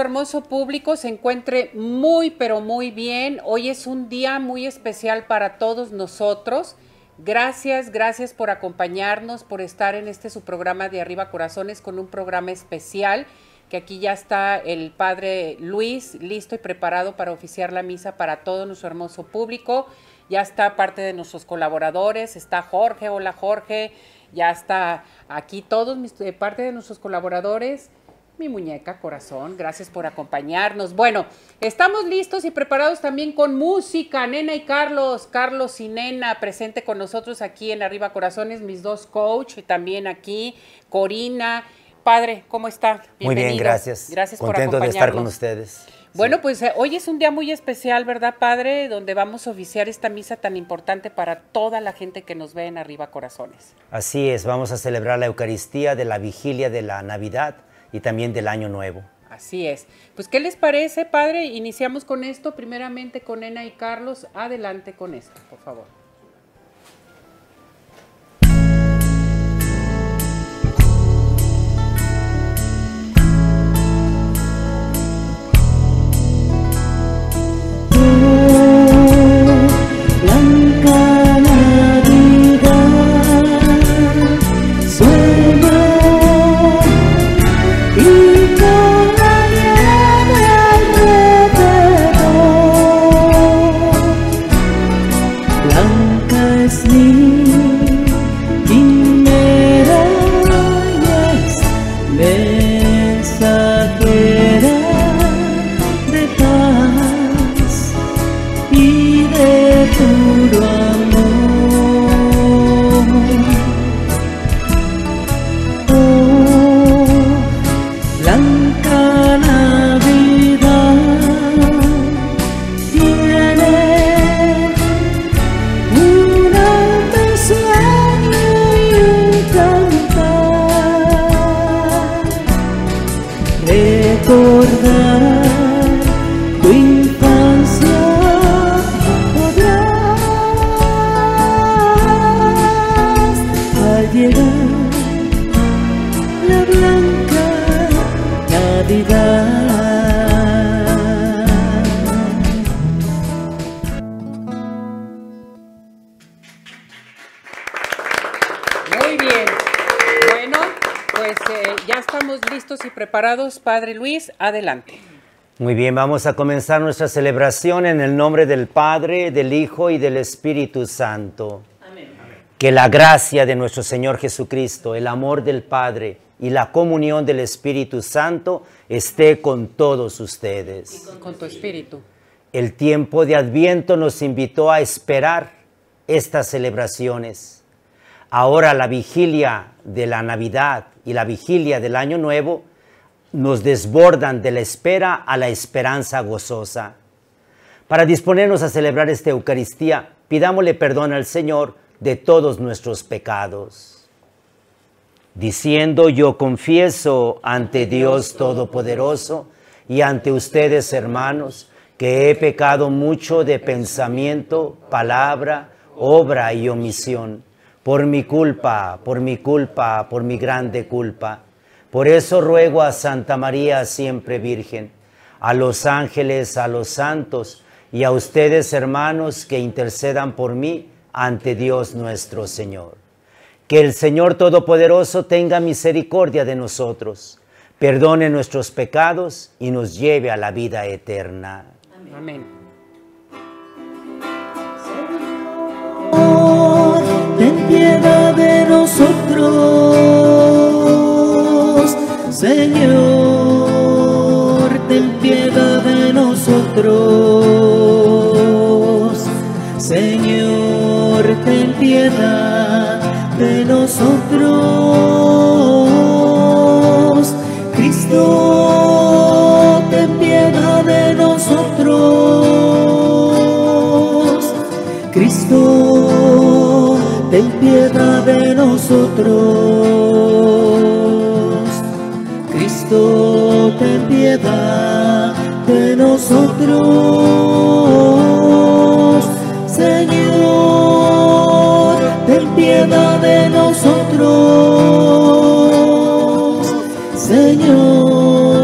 Hermoso público se encuentre muy, pero muy bien. Hoy es un día muy especial para todos nosotros. Gracias, gracias por acompañarnos, por estar en este su programa de Arriba Corazones con un programa especial que aquí ya está el padre Luis listo y preparado para oficiar la misa para todo nuestro hermoso público. Ya está parte de nuestros colaboradores, está Jorge, hola Jorge, ya está aquí todos mis, eh, parte de nuestros colaboradores mi muñeca corazón, gracias por acompañarnos. Bueno, estamos listos y preparados también con música. Nena y Carlos, Carlos y Nena, presente con nosotros aquí en Arriba Corazones, mis dos coach, y también aquí Corina. Padre, ¿cómo está? Muy bien, gracias. Gracias por acompañarnos. de estar con ustedes. Bueno, pues eh, hoy es un día muy especial, ¿verdad, Padre? Donde vamos a oficiar esta misa tan importante para toda la gente que nos ve en Arriba Corazones. Así es, vamos a celebrar la Eucaristía de la vigilia de la Navidad y también del año nuevo. Así es. Pues, ¿qué les parece, padre? Iniciamos con esto, primeramente con Ena y Carlos. Adelante con esto, por favor. Padre Luis, adelante. Muy bien, vamos a comenzar nuestra celebración en el nombre del Padre, del Hijo y del Espíritu Santo. Amén. Que la gracia de nuestro Señor Jesucristo, el amor del Padre y la comunión del Espíritu Santo esté con todos ustedes. con tu espíritu. El tiempo de Adviento nos invitó a esperar estas celebraciones. Ahora la vigilia de la Navidad y la vigilia del Año Nuevo nos desbordan de la espera a la esperanza gozosa. Para disponernos a celebrar esta Eucaristía, pidámosle perdón al Señor de todos nuestros pecados. Diciendo yo confieso ante Dios Todopoderoso y ante ustedes hermanos, que he pecado mucho de pensamiento, palabra, obra y omisión, por mi culpa, por mi culpa, por mi grande culpa. Por eso ruego a Santa María siempre Virgen, a los ángeles, a los santos y a ustedes hermanos que intercedan por mí ante Dios nuestro Señor. Que el Señor Todopoderoso tenga misericordia de nosotros, perdone nuestros pecados y nos lleve a la vida eterna. Amén. ten piedad de nosotros, Señor, ten piedad de nosotros, Señor, ten piedad de nosotros, Cristo, ten piedad de nosotros, Cristo, ten piedad de nosotros, Cristo, ten piedad de nosotros, Señor, ten piedad de nosotros, Señor,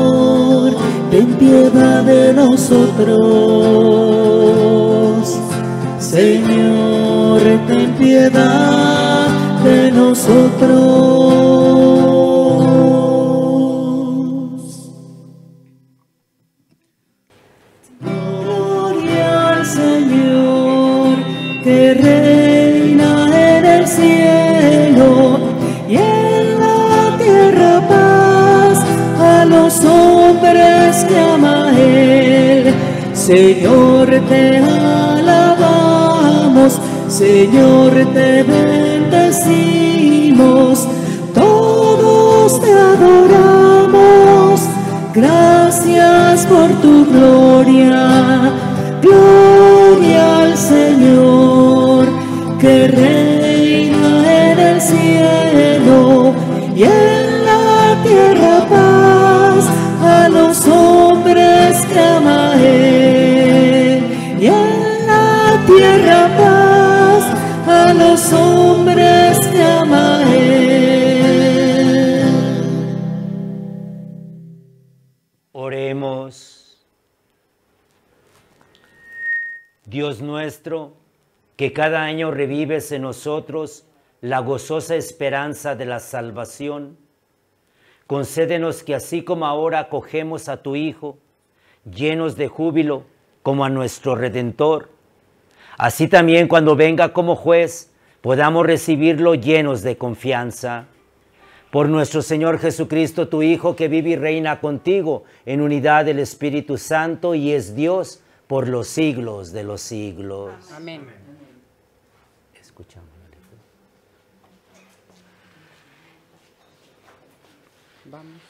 ten piedad de nosotros, Señor, ten piedad de nosotros. Señor, te alabamos, Señor, te bendecimos, todos te adoramos. Gracias por tu gloria, Dios nuestro, que cada año revives en nosotros la gozosa esperanza de la salvación, concédenos que así como ahora acogemos a tu Hijo, llenos de júbilo como a nuestro Redentor, así también cuando venga como juez podamos recibirlo llenos de confianza. Por nuestro Señor Jesucristo, tu Hijo, que vive y reina contigo en unidad del Espíritu Santo y es Dios por los siglos de los siglos. Amén. Escuchamos. la lectura. Vamos.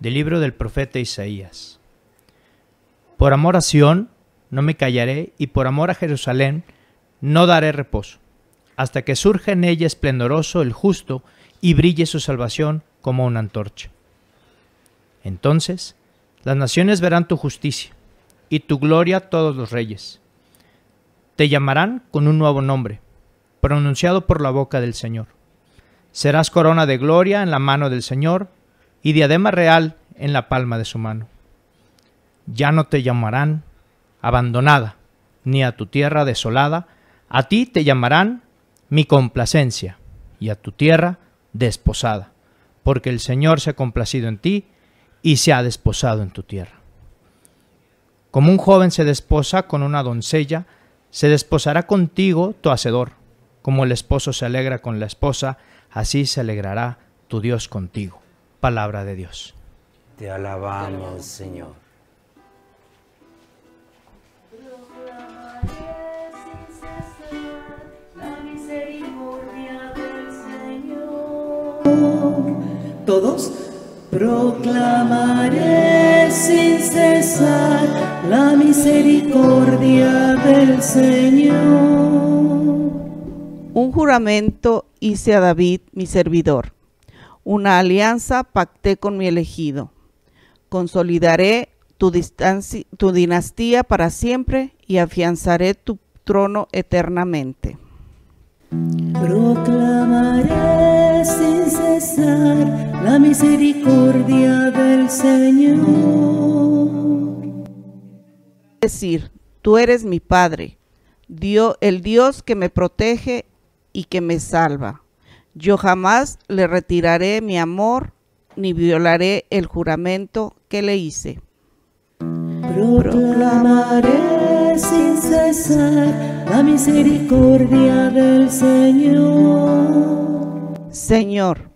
Del libro del profeta Isaías. Por amor a Sión no me callaré y por amor a Jerusalén no daré reposo, hasta que surja en ella esplendoroso el justo y brille su salvación como una antorcha. Entonces las naciones verán tu justicia y tu gloria todos los reyes. Te llamarán con un nuevo nombre, pronunciado por la boca del Señor. Serás corona de gloria en la mano del Señor y diadema real en la palma de su mano. Ya no te llamarán abandonada, ni a tu tierra desolada, a ti te llamarán mi complacencia, y a tu tierra desposada, porque el Señor se ha complacido en ti y se ha desposado en tu tierra. Como un joven se desposa con una doncella, se desposará contigo tu hacedor. Como el esposo se alegra con la esposa, así se alegrará tu Dios contigo. Palabra de Dios. Te alabamos, Señor. Todos proclamaré sin cesar la misericordia del Señor. Un juramento hice a David, mi servidor. Una alianza pacté con mi elegido. Consolidaré tu, tu dinastía para siempre y afianzaré tu trono eternamente. Proclamaré sin cesar la misericordia del Señor. decir, tú eres mi Padre, Dio- el Dios que me protege y que me salva. Yo jamás le retiraré mi amor ni violaré el juramento que le hice. Proclamaré sin cesar la misericordia del Señor. Señor,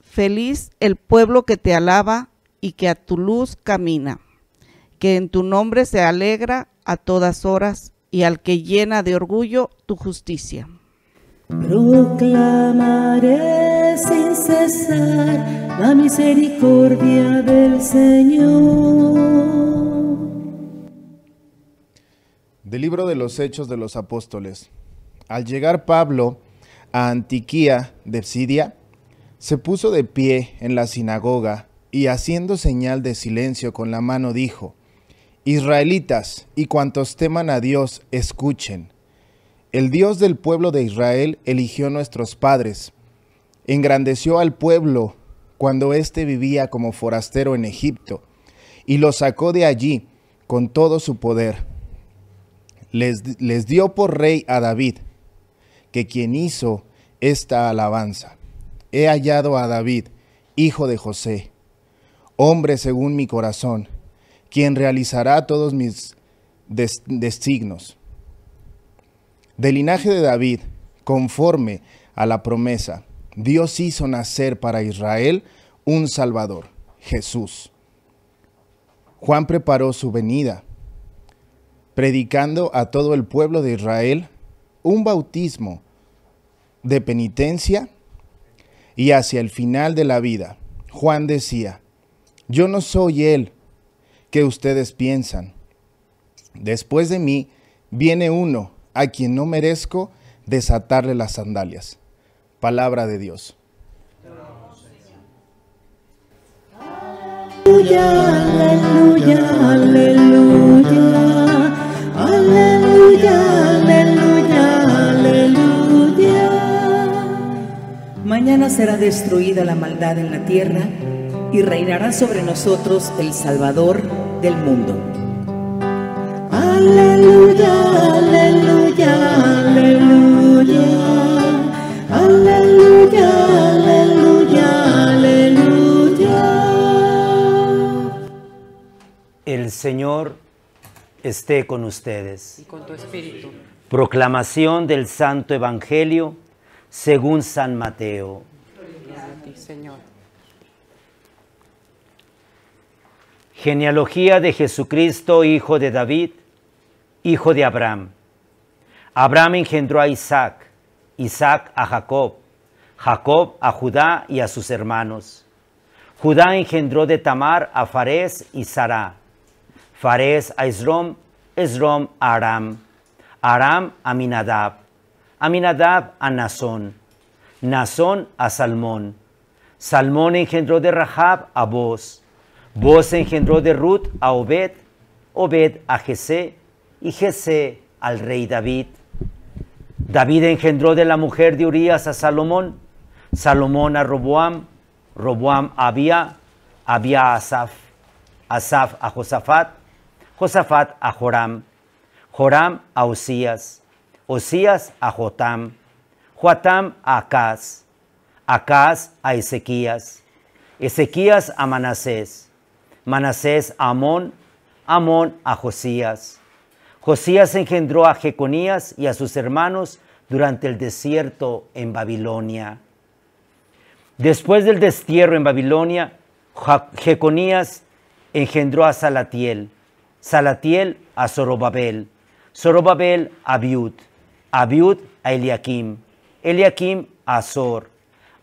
feliz el pueblo que te alaba y que a tu luz camina, que en tu nombre se alegra a todas horas y al que llena de orgullo tu justicia. Proclamaré sin cesar la misericordia del Señor. Del libro de los Hechos de los Apóstoles. Al llegar Pablo a Antiquía de Psidia, se puso de pie en la sinagoga y haciendo señal de silencio con la mano dijo, Israelitas y cuantos teman a Dios, escuchen. El Dios del pueblo de Israel eligió nuestros padres, engrandeció al pueblo cuando éste vivía como forastero en Egipto, y lo sacó de allí con todo su poder les, dio por rey a David, que quien hizo esta alabanza. He hallado a David, hijo de José, hombre según mi corazón, quien realizará todos mis des-. Del linaje de David, conforme a la promesa, Dios hizo nacer para Israel un Salvador, Jesús. Juan preparó su venida predicando a todo el pueblo de Israel un bautismo de penitencia y hacia el final de la vida. Juan decía, yo no soy el que ustedes piensan. Después de mí viene uno a quien no merezco desatarle las sandalias. Palabra de Dios. Aleluya, aleluya, aleluya, aleluya, aleluya. Mañana será destruida la maldad en la tierra y reinará sobre nosotros el Salvador del mundo. Aleluya, aleluya, aleluya, aleluya, aleluya, aleluya. El Señor esté con ustedes. Y con tu espíritu. Proclamación del Santo Evangelio según San Mateo. A ti, Señor. Genealogía de Jesucristo, hijo de David, hijo de Abraham. Abraham engendró a Isaac, Isaac a Jacob, Jacob a Judá y a sus hermanos. Judá engendró de Tamar a Farés y Sará. Farés a Esrom, Esrom a Aram, Aram a Minadab, Aminadab a Nazón, Nazón a Salmón. Salmón engendró de Rahab a Boz, Boz engendró de Ruth a Obed, Obed a Jesé y Jesé al rey David. David engendró de la mujer de Urías a Salomón, Salomón a Roboam, Roboam a Abia, Abia a Asaf, Asaf a Josafat, Josafat a Joram, Joram a Osías, Osías a Jotam, Jotam a Acaz, Acaz a Ezequías, Ezequías a Manasés, Manasés a Amón, Amón a Josías. Josías engendró a Jeconías y a sus hermanos durante el desierto en Babilonia. Después del destierro en Babilonia, Jeconías engendró a Salatiel, Salatiel a Zorobabel, Zorobabel a Abiud, Abiud a Eliakim, Eliakim a Azor,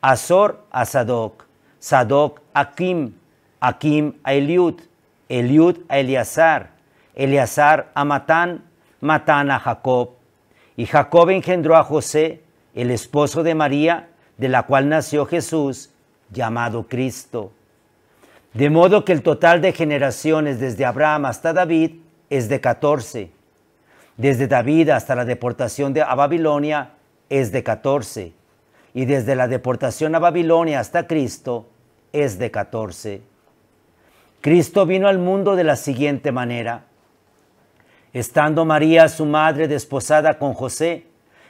Azor a Sadoc, Sadoc a Akim, Akim a Eliud, Eliud a Eleazar, Eleazar a Matán, Matán a Jacob. Y Jacob engendró a José, el esposo de María, de la cual nació Jesús, llamado Cristo. De modo que el total de generaciones desde Abraham hasta David es de 14. Desde David hasta la deportación de, a Babilonia, es de 14, y desde la deportación a Babilonia hasta Cristo es de 14. Cristo vino al mundo de la siguiente manera. Estando María, su madre, desposada con José,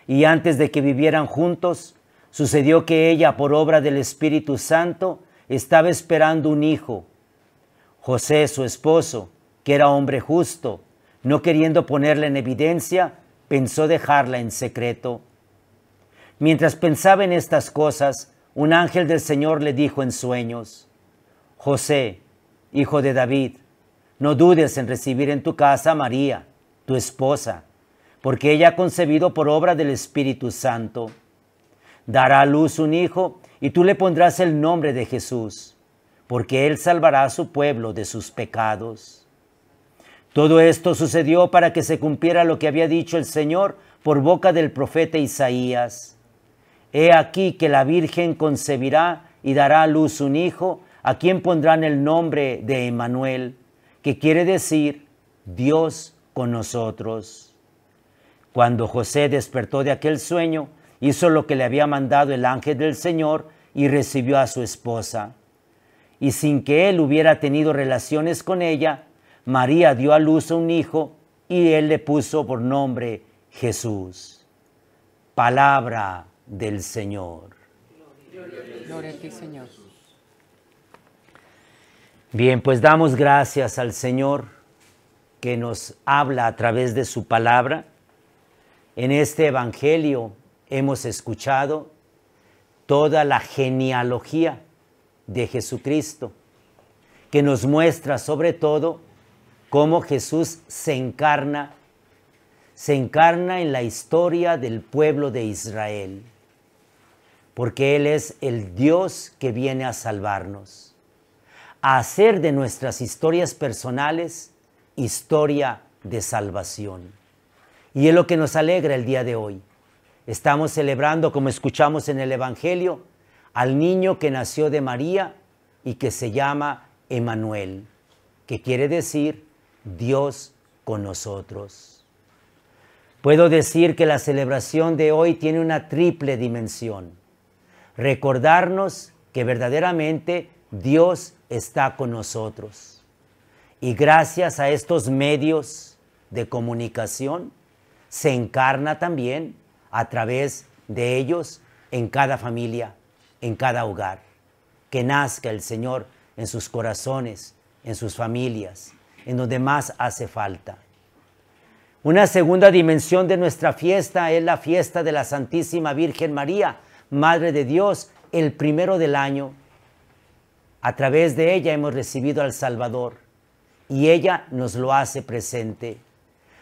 y antes de que vivieran juntos, sucedió que ella, por obra del Espíritu Santo, estaba esperando un hijo. José, su esposo, que era hombre justo, no queriendo ponerla en evidencia, pensó dejarla en secreto. Mientras pensaba en estas cosas, un ángel del Señor le dijo en sueños, José, hijo de David, no dudes en recibir en tu casa a María, tu esposa, porque ella ha concebido por obra del Espíritu Santo. Dará a luz un hijo y tú le pondrás el nombre de Jesús, porque él salvará a su pueblo de sus pecados. Todo esto sucedió para que se cumpliera lo que había dicho el Señor por boca del profeta Isaías. He aquí que la Virgen concebirá y dará a luz un hijo, a quien pondrán el nombre de Emmanuel, que quiere decir Dios con nosotros. Cuando José despertó de aquel sueño, hizo lo que le había mandado el ángel del Señor y recibió a su esposa. Y sin que él hubiera tenido relaciones con ella, María dio a luz a un hijo y él le puso por nombre Jesús. Palabra del Señor. Gloria a ti, Señor. Bien, pues damos gracias al Señor que nos habla a través de su palabra. En este Evangelio hemos escuchado toda la genealogía de Jesucristo, que nos muestra sobre todo cómo Jesús se encarna, se encarna en la historia del pueblo de Israel, porque Él es el Dios que viene a salvarnos, a hacer de nuestras historias personales historia de salvación. Y es lo que nos alegra el día de hoy. Estamos celebrando, como escuchamos en el Evangelio, al niño que nació de María y que se llama Emanuel, que quiere decir Dios con nosotros. Puedo decir que la celebración de hoy tiene una triple dimensión. Recordarnos que verdaderamente Dios está con nosotros. Y gracias a estos medios de comunicación se encarna también a través de ellos en cada familia, en cada hogar. Que nazca el Señor en sus corazones, en sus familias, en donde más hace falta. Una segunda dimensión de nuestra fiesta es la fiesta de la Santísima Virgen María, Madre de Dios, el primero del año. A través de ella hemos recibido al Salvador y ella nos lo hace presente,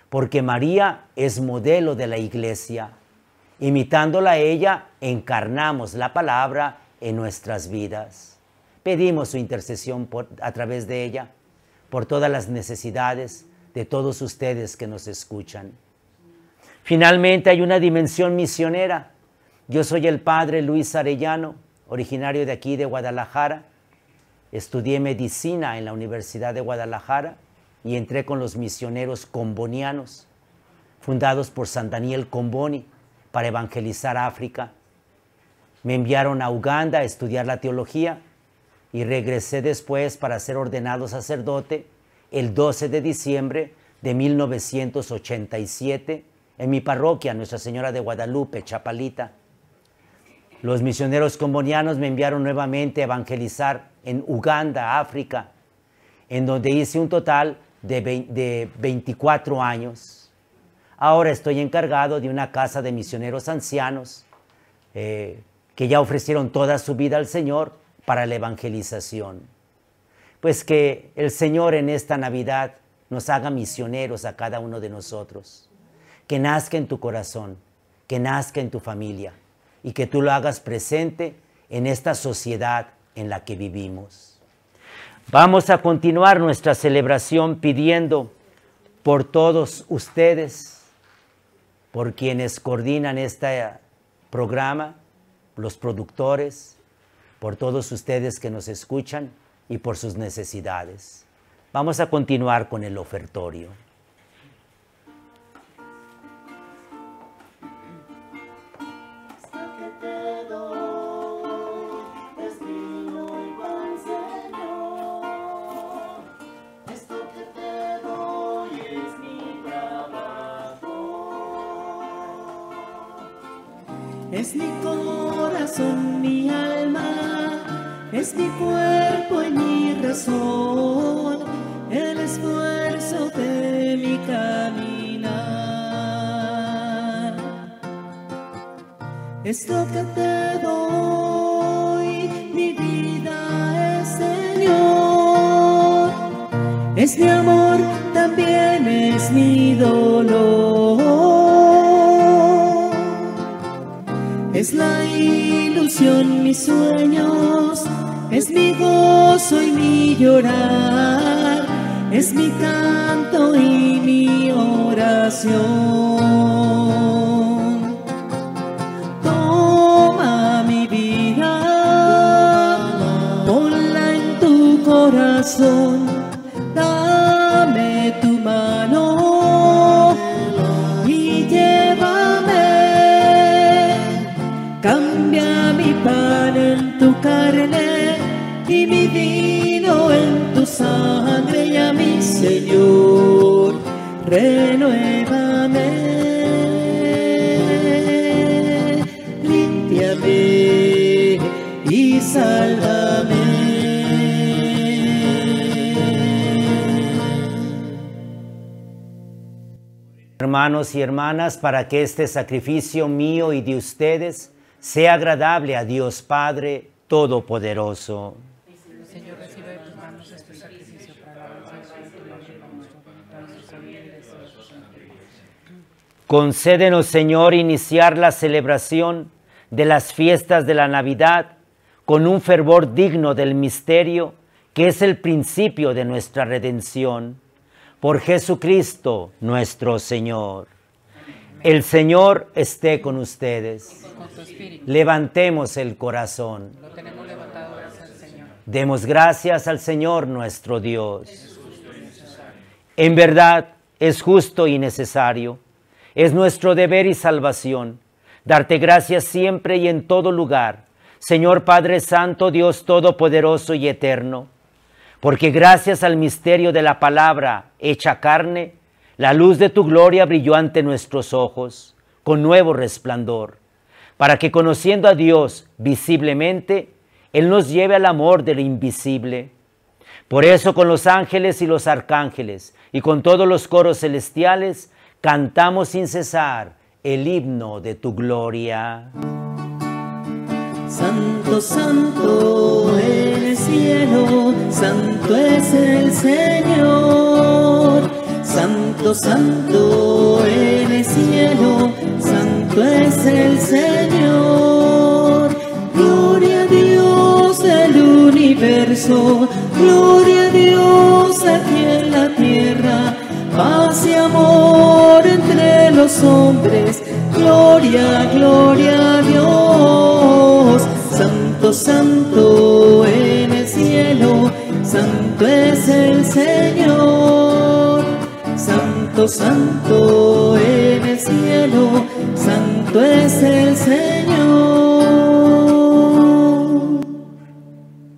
porque María es modelo de la iglesia. Imitándola a ella, encarnamos la palabra en nuestras vidas. Pedimos su intercesión a través de ella por todas las necesidades de todos ustedes que nos escuchan. Finalmente hay una dimensión misionera. Yo soy el padre Luis Arellano, originario de aquí de Guadalajara. Estudié medicina en la Universidad de Guadalajara y entré con los misioneros combonianos, fundados por San Daniel Comboni para evangelizar África. Me enviaron a Uganda a estudiar la teología y regresé después para ser ordenado sacerdote el 12 de diciembre de 1987 en mi parroquia, Nuestra Señora de Guadalupe, Chapalita. Los misioneros combonianos me enviaron nuevamente a evangelizar en Uganda, África, en donde hice un total de, 24 años. Ahora estoy encargado de una casa de misioneros ancianos eh, que ya ofrecieron toda su vida al Señor para la evangelización. Pues que el Señor en esta Navidad nos haga misioneros a cada uno de nosotros. Que nazca en tu corazón, que nazca en tu familia y que tú lo hagas presente en esta sociedad en la que vivimos. Vamos a continuar nuestra celebración pidiendo por todos ustedes, por quienes coordinan este programa, los productores, por todos ustedes que nos escuchan y por sus necesidades. Vamos a continuar con el ofertorio. Es mi cuerpo y mi razón, el esfuerzo de mi caminar. Es lo que te doy, mi vida es Señor. Es mi amor, también es mi dolor. Es la ilusión, mis sueños, es mi gozo y mi llorar, es mi canto y mi oración. Toma mi vida, ponla en tu corazón, dame tu mano y llévame. Cambia mi pan en tu carne vino en tu sangre a mi Señor, renuévame, límpiame y sálvame. Hermanos y hermanas, para que este sacrificio mío y de ustedes sea agradable a Dios Padre Todopoderoso. Señor, recibe de tus manos este sacrificio para la alabanza de tu nombre y para nuestro para nuestra vida y deseo de tu santo. Concédenos, Señor, iniciar la celebración de las fiestas de la Navidad con un fervor digno del misterio que es el principio de nuestra redención. Por Jesucristo nuestro Señor. El Señor esté con ustedes. Levantemos el corazón. Demos gracias al Señor nuestro Dios. En verdad es justo y necesario, es nuestro deber y salvación, darte gracias siempre y en todo lugar, Señor Padre Santo, Dios Todopoderoso y Eterno, porque gracias al misterio de la palabra hecha carne, la luz de tu gloria brilló ante nuestros ojos con nuevo resplandor, para que conociendo a Dios visiblemente, Él nos lleve al amor de lo invisible. Por eso con los ángeles y los arcángeles y con todos los coros celestiales cantamos sin cesar el himno de tu gloria. Santo, santo en el cielo, santo es el Señor. Santo, santo en el cielo, santo es el Señor. Gloria a Dios del universo, gloria a Dios aquí. Paz y amor entre los hombres, gloria, gloria a Dios. Santo, santo en el cielo, santo es el Señor. Santo, santo en el cielo, santo es el Señor.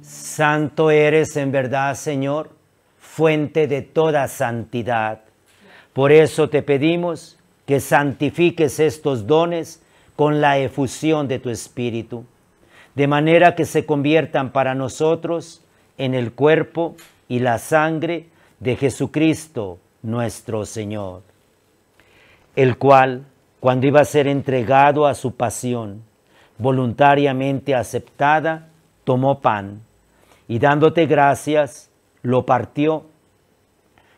Santo eres en verdad, Señor, fuente de toda santidad. Por eso te pedimos que santifiques estos dones con la efusión de tu Espíritu, de manera que se conviertan para nosotros en el cuerpo y la sangre de Jesucristo nuestro Señor, el cual, cuando iba a ser entregado a su pasión, voluntariamente aceptada, tomó pan y dándote gracias, lo partió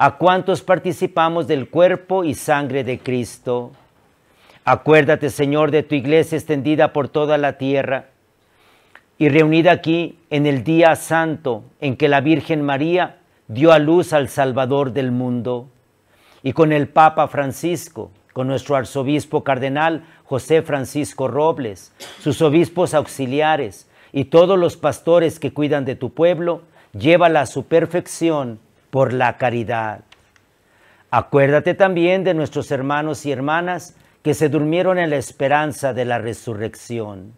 a cuantos participamos del cuerpo y sangre de Cristo. Acuérdate, Señor, de tu iglesia extendida por toda la tierra y reunida aquí en el día santo en que la Virgen María dio a luz al Salvador del mundo, y con el Papa Francisco, con nuestro arzobispo cardenal José Francisco Robles, sus obispos auxiliares y todos los pastores que cuidan de tu pueblo, llévala a su perfección por la caridad. Acuérdate también de nuestros hermanos y hermanas que se durmieron en la esperanza de la resurrección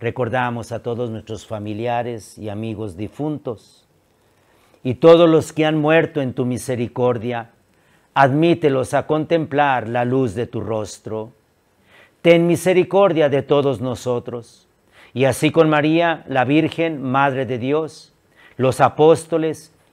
Recordamos a todos nuestros familiares y amigos difuntos y todos los que han muerto en tu misericordia. Admítelos a contemplar la luz de tu rostro. Ten misericordia de todos nosotros. Y así con María, la Virgen, Madre de Dios, los apóstoles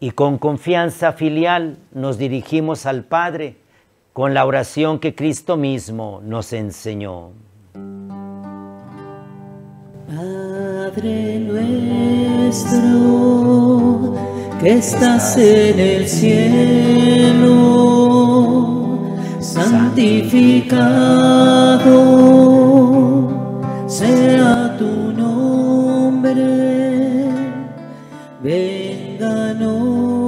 Y con confianza filial nos dirigimos al Padre con la oración que Cristo mismo nos enseñó. Padre nuestro que estás en el cielo, santificado sea tu nombre, I know.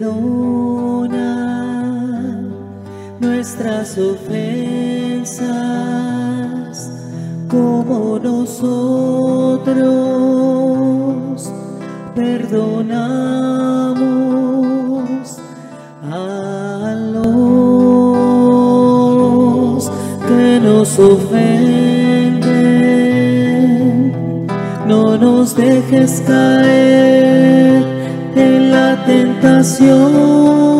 Perdona nuestras ofensas como nosotros perdonamos a los que nos ofenden. No nos dejes caer en la tentación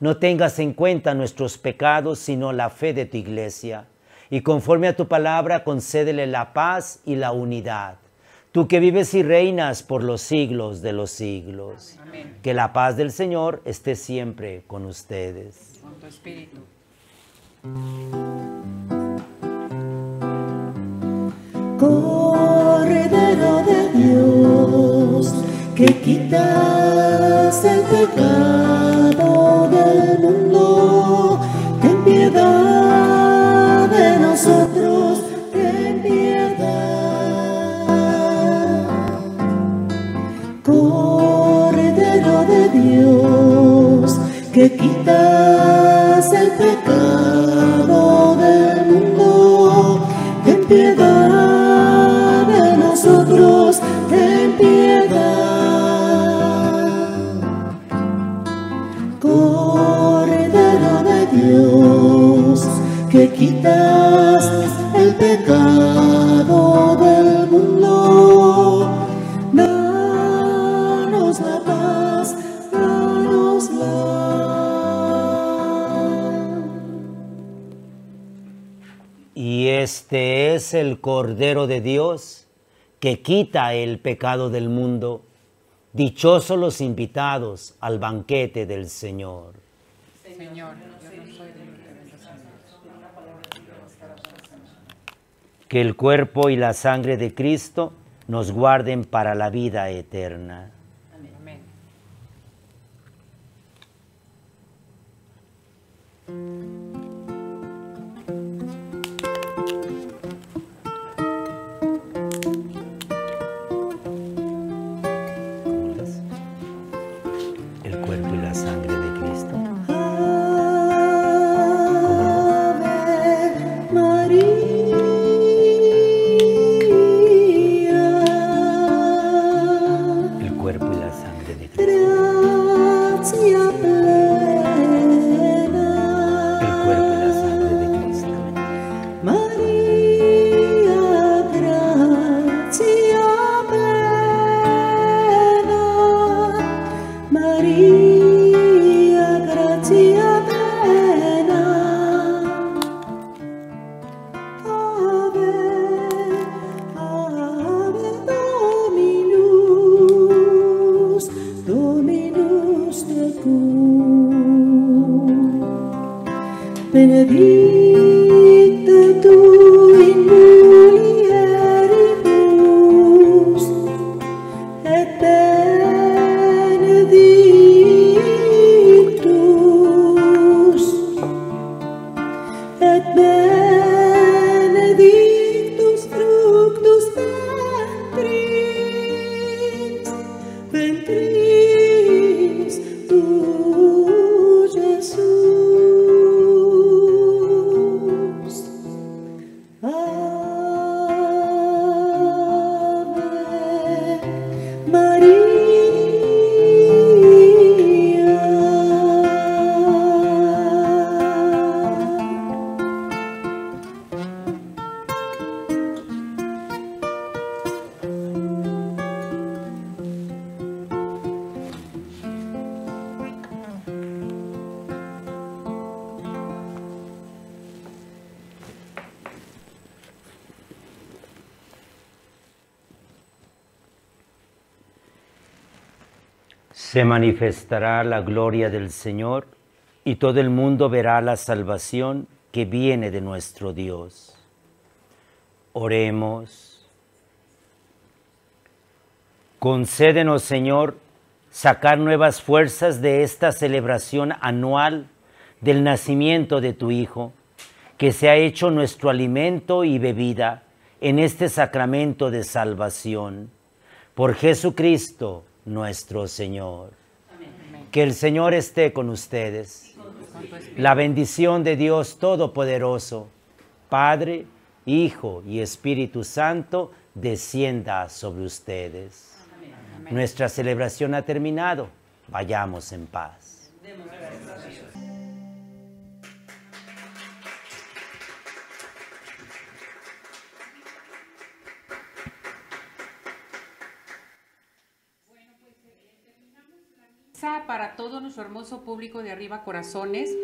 No tengas en cuenta nuestros pecados, sino la fe de tu iglesia. Y conforme a tu palabra, concédele la paz y la unidad. Tú que vives y reinas por los siglos de los siglos. Amén. Que la paz del Señor esté siempre con ustedes. Con tu espíritu. De Dios que quitas el pecado del mundo, el pecado del mundo, danos la paz, danosla. Y este es el Cordero de Dios que quita el pecado del mundo. Dichosos los invitados al banquete del Señor. Que el cuerpo y la sangre de Cristo nos guarden para la vida eterna. Se manifestará la gloria del Señor y todo el mundo verá la salvación que viene de nuestro Dios. Oremos. Concédenos, Señor, sacar nuevas fuerzas de esta celebración anual del nacimiento de tu Hijo, que se ha hecho nuestro alimento y bebida en este sacramento de salvación. Por Jesucristo nuestro Señor. Que el Señor esté con ustedes. La bendición de Dios Todopoderoso, Padre, Hijo y Espíritu Santo, descienda sobre ustedes. Nuestra celebración ha terminado. Vayamos en paz. Para todo nuestro hermoso público de Arriba Corazones,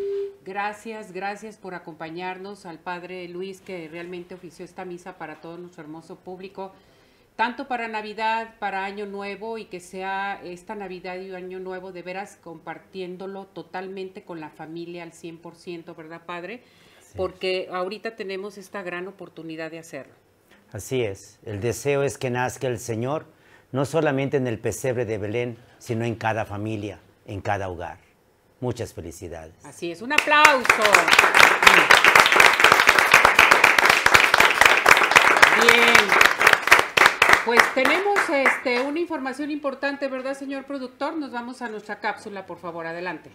gracias, gracias por acompañarnos al Padre Luis que realmente ofició esta misa para todo nuestro hermoso público, tanto para Navidad, para Año Nuevo y que sea esta Navidad y Año Nuevo de veras compartiéndolo totalmente con la familia al 100%, ¿verdad Padre? Porque ahorita tenemos esta gran oportunidad de hacerlo. Así es, el deseo es que nazca el Señor, no solamente en el pesebre de Belén, sino en cada familia, en cada hogar. Muchas felicidades. Así es, un aplauso. Bien. Pues tenemos este, una información importante, ¿verdad, señor productor? Nos vamos a nuestra cápsula, por favor, adelante.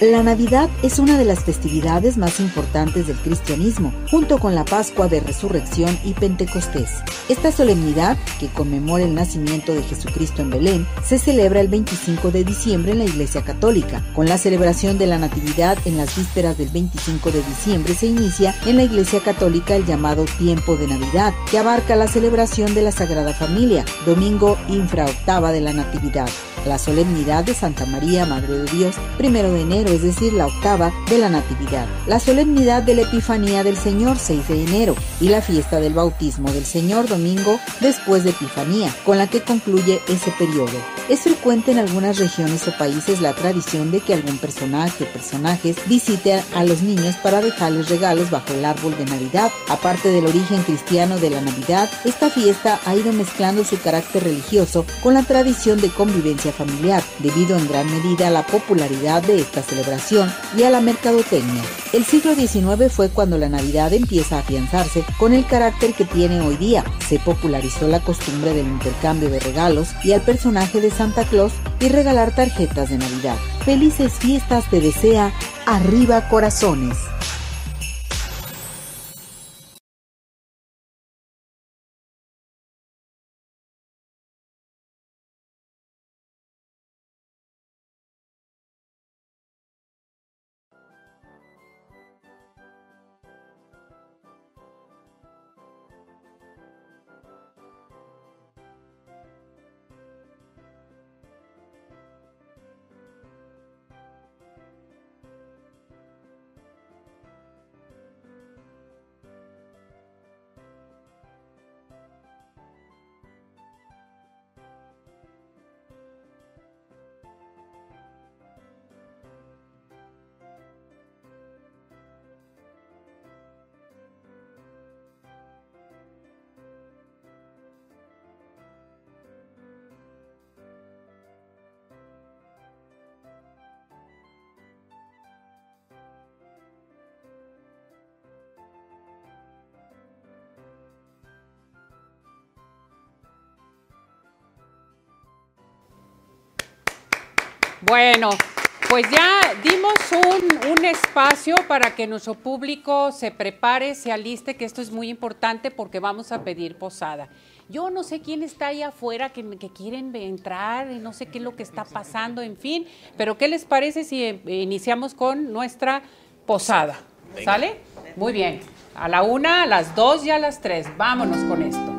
La Navidad es una de las festividades más importantes del cristianismo, junto con la Pascua de Resurrección y Pentecostés. Esta solemnidad, que conmemora el nacimiento de Jesucristo en Belén, se celebra el 25 de diciembre en la Iglesia Católica. Con la celebración de la Natividad en las vísperas del 25 de diciembre se inicia en la Iglesia Católica el llamado Tiempo de Navidad, que abarca la celebración de la Sagrada Familia, domingo infraoctava de la Natividad la solemnidad de Santa María, Madre de Dios, primero de enero, es decir, la octava de la Natividad, la solemnidad de la Epifanía del Señor, 6 de enero, y la fiesta del bautismo del Señor, domingo después de Epifanía, con la que concluye ese periodo. Es frecuente en algunas regiones o países la tradición de que algún personaje o personajes visite a los niños para dejarles regalos bajo el árbol de Navidad. Aparte del origen cristiano de la Navidad, esta fiesta ha ido mezclando su carácter religioso con la tradición de convivencia familiar, debido en gran medida a la popularidad de esta y a la mercadotecnia. El siglo XIX fue cuando la Navidad empieza a afianzarse con el carácter que tiene hoy día. Se popularizó la costumbre del intercambio de regalos y al personaje de Santa Claus y regalar tarjetas de Navidad. Felices fiestas te desea Arriba Corazones. Bueno, pues ya dimos un, un, espacio para que nuestro público se prepare, se aliste, que esto es muy importante porque vamos a pedir posada. Yo no sé quién está ahí afuera que, que quieren entrar, no sé qué es lo que está pasando, en fin, pero ¿qué les parece si eh, iniciamos con nuestra posada? ¿Sale? Muy bien. A la una, a las dos y a las tres. Vámonos con esto.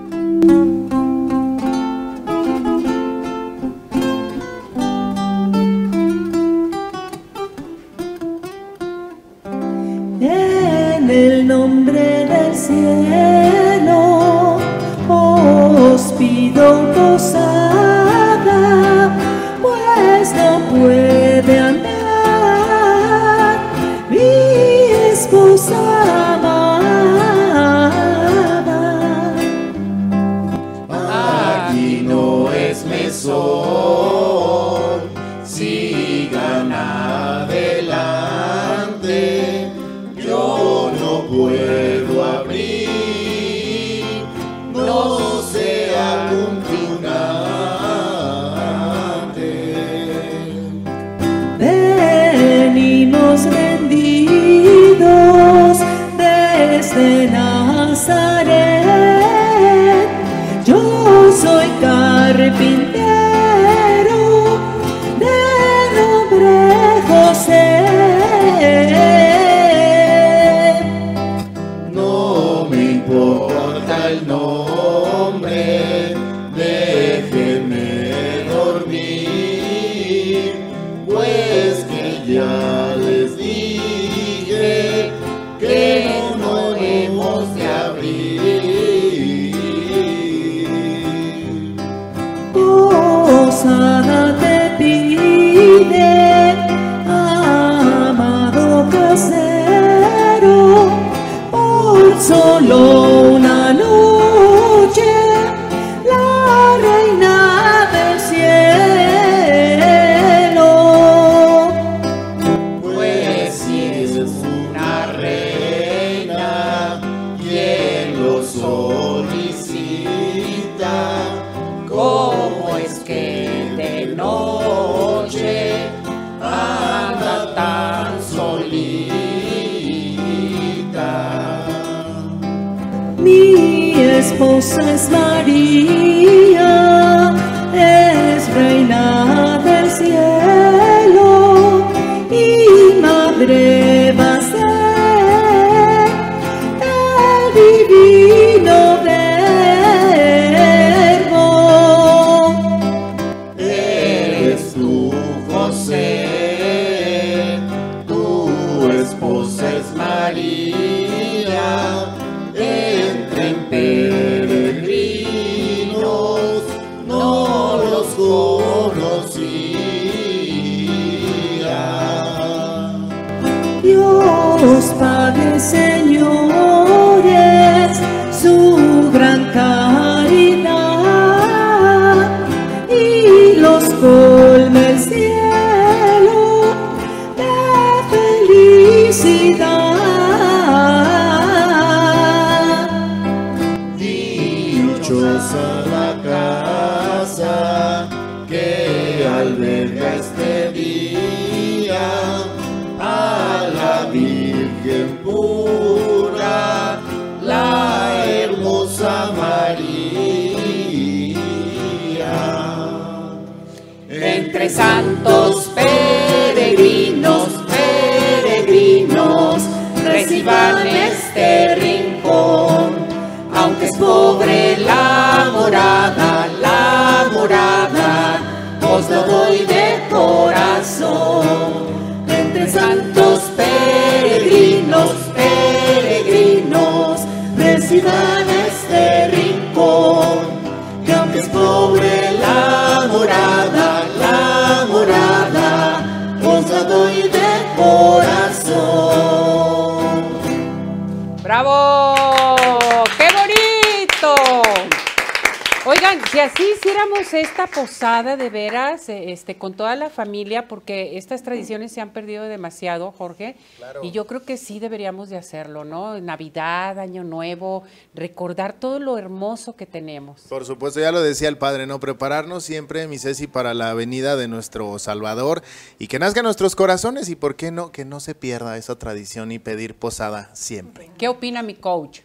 Familia, porque estas tradiciones se han perdido demasiado, Jorge, y yo creo que sí deberíamos de hacerlo, ¿no? Navidad, Año Nuevo, recordar todo lo hermoso que tenemos. Por supuesto, ya lo decía el padre, ¿no? Prepararnos siempre, mi Ceci, para la venida de nuestro Salvador y que nazca en nuestros corazones y, ¿por qué no? Que no se pierda esa tradición y pedir posada siempre. ¿Qué opina mi coach?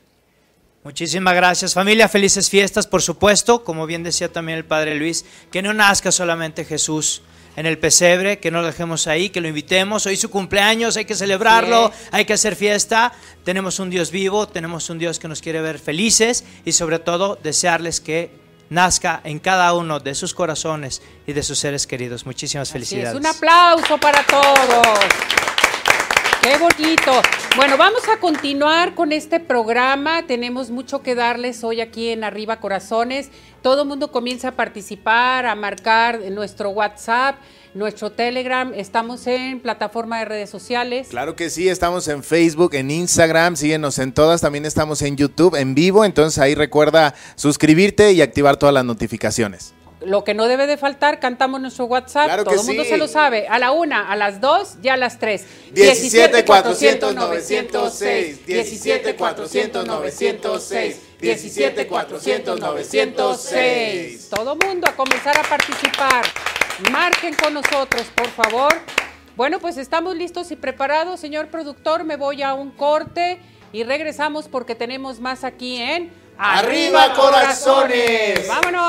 Muchísimas gracias familia, felices fiestas, por supuesto, como bien decía también el Padre Luis, que no nazca solamente Jesús en el pesebre, que no lo dejemos ahí, que lo invitemos, hoy su cumpleaños, hay que celebrarlo, hay que hacer fiesta, tenemos un Dios vivo, tenemos un Dios que nos quiere ver felices y sobre todo desearles que nazca en cada uno de sus corazones y de sus seres queridos. Muchísimas Así felicidades. es, un aplauso para todos. Qué bonito. Bueno, vamos a continuar con este programa. Tenemos mucho que darles hoy aquí en Arriba Corazones. Todo el mundo comienza a participar, a marcar nuestro WhatsApp, nuestro Telegram. Estamos en plataforma de redes sociales. Claro que sí, estamos en Facebook, en Instagram, síguenos en todas, también estamos en YouTube en vivo, entonces ahí recuerda suscribirte y activar todas las notificaciones. Lo que no debe de faltar, cantamos nuestro WhatsApp. Claro Todo el mundo sí. se lo sabe. A la una, a las dos y a las tres. 17 400 906, 17 400 906, 17 400 906. Todo mundo a comenzar a participar. Marquen con nosotros, por favor. Bueno, pues estamos listos y preparados, señor productor. Me voy a un corte y regresamos porque tenemos más aquí en ¡Arriba, corazones! ¡Vámonos!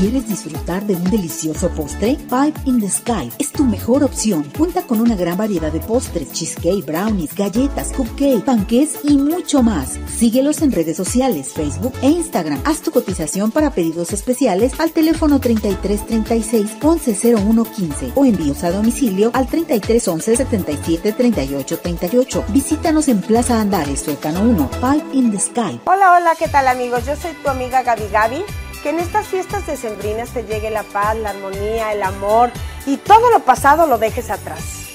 ¿Quieres disfrutar de un delicioso postre? Five in the Sky es tu mejor opción. Cuenta con una gran variedad de postres, cheesecake, brownies, galletas, cupcake, panqués y mucho más. Síguelos en redes sociales, Facebook e Instagram. Haz tu cotización para pedidos especiales al teléfono 3336 110115 o envíos a domicilio al 3311 77 38 38. Visítanos en Plaza Andares, Sótano 1, Five in the Sky. Hola, hola, ¿qué tal amigos? Yo soy tu amiga Gaby Gaby. Que en estas fiestas decembrinas te llegue la paz, la armonía, el amor y todo lo pasado lo dejes atrás.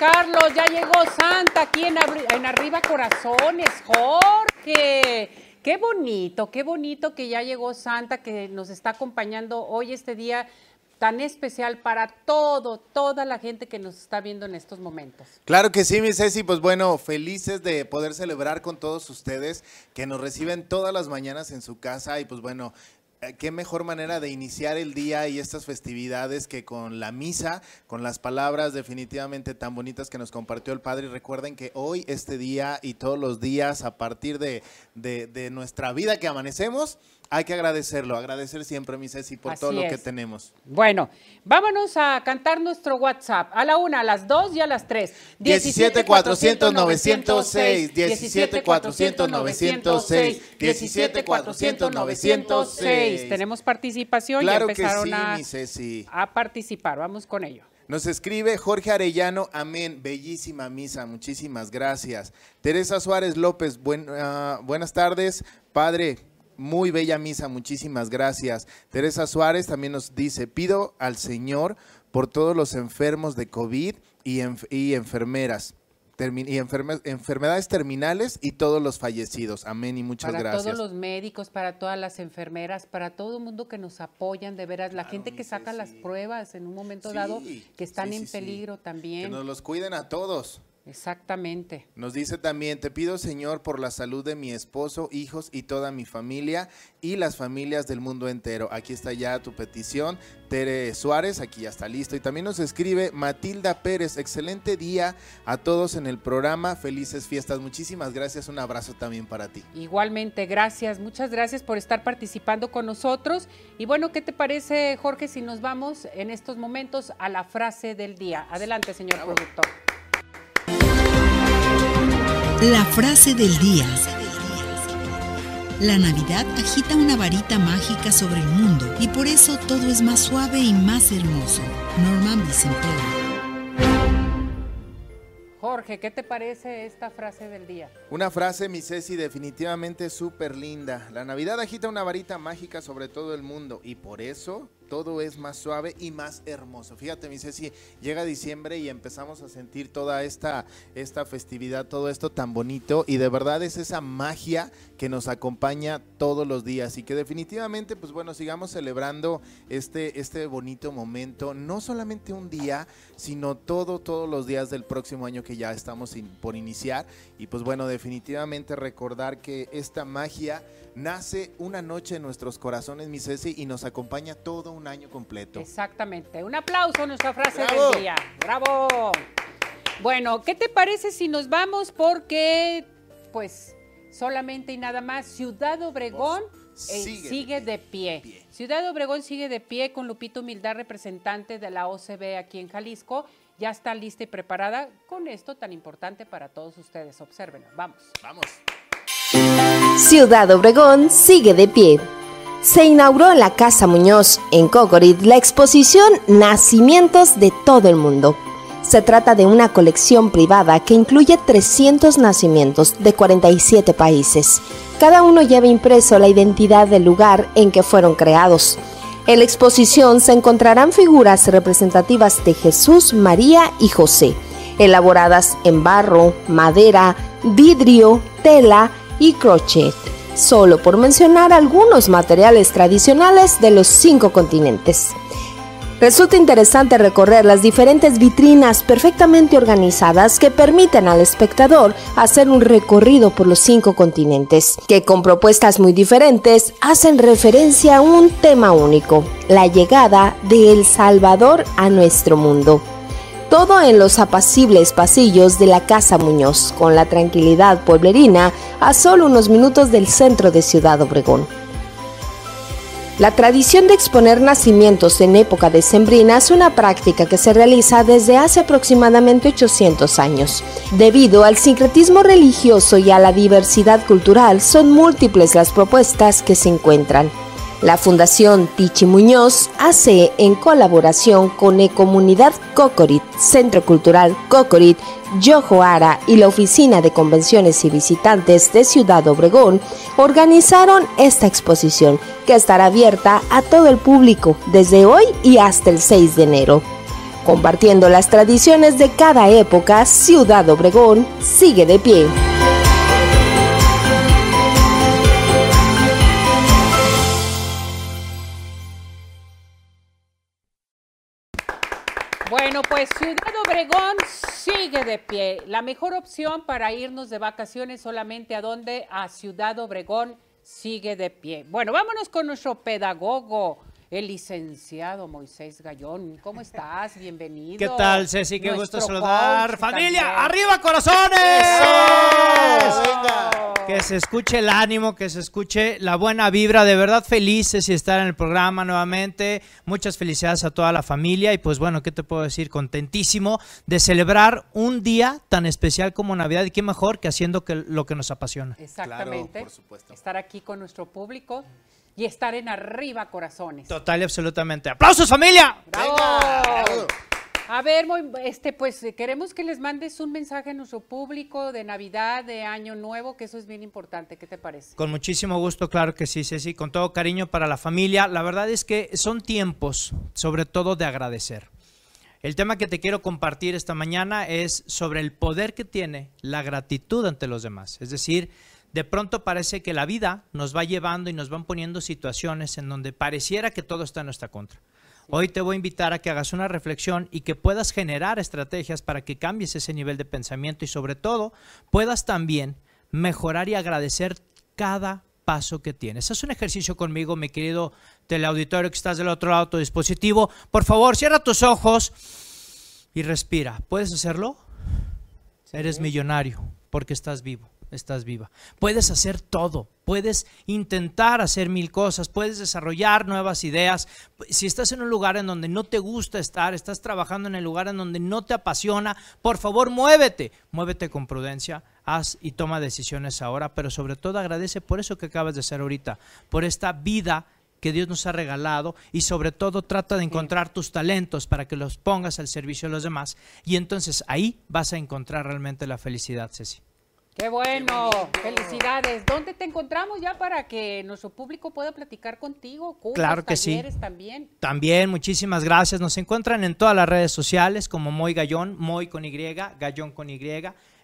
Carlos, ya llegó Santa aquí en, en Arriba Corazones, Jorge. Qué bonito, qué bonito que ya llegó Santa, que nos está acompañando hoy este día tan especial para todo, toda la gente que nos está viendo en estos momentos. Claro que sí, mi Ceci, pues bueno, felices de poder celebrar con todos ustedes que nos reciben todas las mañanas en su casa y pues bueno, qué mejor manera de iniciar el día y estas festividades que con la misa, con las palabras definitivamente tan bonitas que nos compartió el Padre. Y recuerden que hoy, este día y todos los días a partir de, de- de nuestra vida que amanecemos, hay que agradecerlo, agradecer siempre, mi Ceci, por todo Así lo que es. tenemos. Bueno, vámonos a cantar nuestro WhatsApp a la una, a las dos y a las tres. 17 400 906, 17 400 906, 17 400 906. Tenemos participación, Claro que empezaron sí, a, mi Ceci. a participar. Vamos con ello. Nos escribe Jorge Arellano, amén, bellísima misa, muchísimas gracias. Teresa Suárez López, buen- ah, buenas tardes, padre, muy bella misa, muchísimas gracias. Teresa Suárez también nos dice, pido al Señor por todos los enfermos de COVID y, enf- y enfermeras. y enferme- enfermedades terminales y todos los fallecidos. Amén y muchas para gracias. todos los médicos, para todas las enfermeras, para todo el mundo que nos apoyan, de veras, la gente que saca las pruebas en un momento Sí, dado, que están sí, en peligro Que también. nos los cuiden a todos. Exactamente. Nos dice también, te pido Señor por la salud de mi esposo, hijos y toda mi familia y las familias del mundo entero. Aquí está ya tu petición. Tere Suárez, aquí ya está listo. Y también nos escribe Matilda Pérez, excelente día a todos en el programa, felices fiestas. Muchísimas gracias, un abrazo también para ti. Igualmente, gracias, muchas gracias por estar participando con nosotros. Y bueno, ¿qué te parece, Jorge, si nos vamos en estos momentos a la frase del día? Adelante, señor productor. La frase del día. La Navidad agita una varita mágica sobre el mundo y por eso todo es más suave y más hermoso. Norman Vicempero. Jorge, ¿qué te parece esta frase del día? Una frase, mi Ceci, definitivamente súper linda. La Navidad agita una varita mágica sobre todo el mundo y por eso todo es más suave y más hermoso. Fíjate, mi Ceci, llega diciembre y empezamos a sentir toda esta, esta festividad, todo esto tan bonito y de verdad es esa magia que nos acompaña todos los días y que definitivamente, pues bueno, sigamos celebrando este, este bonito momento, no solamente un día, sino todo, todos los días del próximo año que ya estamos por iniciar. Y pues bueno, definitivamente recordar que esta magia nace una noche en nuestros corazones, mi Ceci, y nos acompaña todo un año completo. Exactamente. Un aplauso a nuestra frase ¡Bravo! del día. ¡Bravo! Bueno, ¿qué te parece si nos vamos? Porque, pues, solamente y nada más, Ciudad Obregón eh, sigue sigue, de, pie. Ciudad Obregón sigue de pie con Lupito Humildad, representante de la OCB aquí en Jalisco. Ya está lista y preparada con esto tan importante para todos ustedes. Obsérvenlo. Vamos. Vamos. Ciudad Obregón sigue de pie. Se inauguró en la Casa Muñoz, en Cocorit, la exposición Nacimientos de todo el mundo. Se trata de una colección privada que incluye 300 nacimientos de 47 países. Cada uno lleva impreso la identidad del lugar en que fueron creados. En la exposición se encontrarán figuras representativas de Jesús, María y José, elaboradas en barro, madera, vidrio, tela y crochet, solo por mencionar algunos materiales tradicionales de los cinco continentes. Resulta interesante recorrer las diferentes vitrinas perfectamente organizadas que permiten al espectador hacer un recorrido por los cinco continentes, que con propuestas muy diferentes hacen referencia a un tema único, la llegada de El Salvador a nuestro mundo. Todo en los apacibles pasillos de la Casa Muñoz, con la tranquilidad pueblerina a solo unos minutos del centro de Ciudad Obregón. La tradición de exponer nacimientos en época decembrina es una práctica que se realiza desde hace aproximadamente 800 años. Debido al sincretismo religioso y a la diversidad cultural, son múltiples las propuestas que se encuentran. La Fundación Tichi Muñoz hace en colaboración con Ecomunidad Cocorit, Centro Cultural Cocorit, Yojoara y la Oficina de Convenciones y Visitantes de Ciudad Obregón organizaron esta exposición que estará abierta a todo el público desde hoy y hasta el 6 de enero. Compartiendo las tradiciones de cada época, Ciudad Obregón sigue de pie. Pues Ciudad Obregón sigue de pie. La mejor opción para irnos de vacaciones solamente a donde a Ciudad Obregón sigue de pie. Bueno, vámonos con nuestro pedagogo, el licenciado Moisés Gallón. ¿Cómo estás? Bienvenido. ¿Qué tal, Ceci? Qué Nuestro gusto saludar. ¡Familia! también. ¡Arriba, corazones! Venga. Que se escuche el ánimo, que se escuche la buena vibra. De verdad felices de estar en el programa nuevamente. Muchas felicidades a toda la familia. Y pues bueno, ¿qué te puedo decir? Contentísimo de celebrar un día tan especial como Navidad. Y qué mejor que haciendo que lo que nos apasiona. Exactamente. Claro, por supuesto. Estar aquí con nuestro público y estar en arriba corazones. Total y absolutamente. ¡Aplausos, familia! ¡Bravo! A ver, este, pues eh, queremos que les mandes un mensaje a nuestro público de Navidad, de Año Nuevo, que eso es bien importante. ¿Qué te parece? Con muchísimo gusto, claro que sí, Ceci, con todo cariño para la familia. La verdad es que son tiempos, sobre todo, de agradecer. El tema que te quiero compartir esta mañana es sobre el poder que tiene la gratitud ante los demás. Es decir, de pronto parece que la vida nos va llevando y nos van poniendo situaciones en donde pareciera que todo está en nuestra contra. Hoy te voy a invitar a que hagas una reflexión y que puedas generar estrategias para que cambies ese nivel de pensamiento y sobre todo puedas también mejorar y agradecer cada paso que tienes. Haz un ejercicio conmigo, mi querido teleauditorio que estás del otro lado de tu dispositivo. Por favor, cierra tus ojos y respira. ¿Puedes hacerlo? Eres millonario porque estás vivo, estás viva. Puedes hacer todo, puedes intentar hacer mil cosas, puedes desarrollar nuevas ideas. Si estás en un lugar en donde no te gusta estar, estás trabajando en el lugar en donde no te apasiona, por favor muévete, muévete con prudencia, haz y toma decisiones ahora, pero sobre todo agradece por eso que acabas de hacer ahorita, por esta vida que Dios nos ha regalado y sobre todo trata de encontrar tus talentos para que los pongas al servicio de los demás y entonces ahí vas a encontrar realmente la felicidad, Ceci. ¡Qué bueno! ¡Felicidades! ¿Dónde te encontramos ya para que nuestro público pueda platicar contigo? Cursos, Claro que sí. también. También muchísimas gracias. Nos encuentran en todas las redes sociales como Moy Gallón, Moy con Y, Gallón con Y.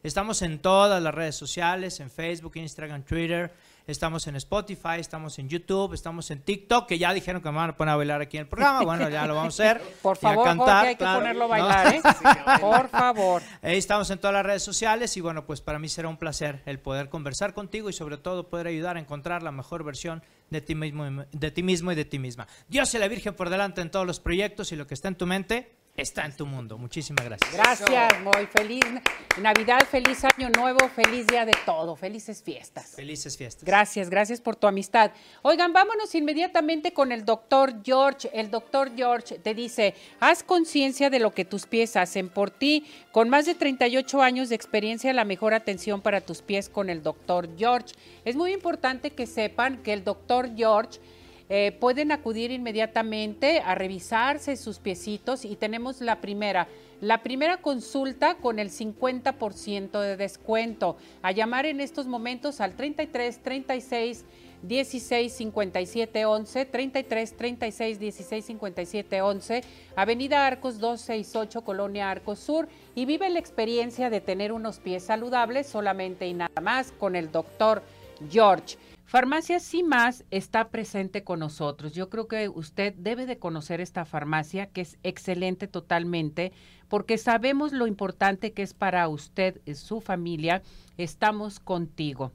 Estamos en todas las redes sociales, en Facebook, Instagram, Twitter. Estamos en Spotify, estamos en YouTube, estamos en TikTok, que ya dijeron que me van a poner a bailar aquí en el programa. Bueno, ya lo vamos a hacer. Por y a favor, cantar, Jorge, hay que ponerlo a bailar, ¿eh? Por favor. Ahí estamos en todas las redes sociales y bueno, pues para mí será un placer el poder conversar contigo y sobre todo poder ayudar a encontrar la mejor versión de ti mismo, y- de ti mismo y de ti misma. Dios y la Virgen por delante en todos los proyectos y lo que está en tu mente está en tu mundo. Muchísimas gracias. Gracias, muy feliz Navidad, feliz Año Nuevo, feliz día de todo, felices fiestas. Felices fiestas. Gracias, gracias por tu amistad. Oigan, vámonos inmediatamente con el doctor George. El doctor George te dice, haz conciencia de lo que tus pies hacen por ti. Con más de 38 años de experiencia, la mejor atención para tus pies con el doctor George. Es muy importante que sepan que el doctor George eh, pueden acudir inmediatamente a revisarse sus piecitos y tenemos la primera. La primera consulta con el 50% de descuento. A llamar en estos momentos al 33 36 16 57 11, 33 36 16 57 11, Avenida Arcos 268, Colonia Arcos Sur, y vive la experiencia de tener unos pies saludables solamente y nada más con el doctor George. Farmacia más está presente con nosotros. Yo creo que usted debe de conocer esta farmacia, que es excelente totalmente, porque sabemos lo importante que es para usted y su familia. Estamos contigo.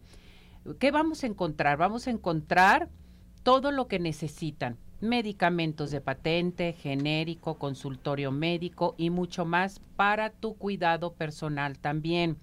¿Qué vamos a encontrar? Vamos a encontrar todo lo que necesitan. Medicamentos de patente, genérico, consultorio médico y mucho más para tu cuidado personal también.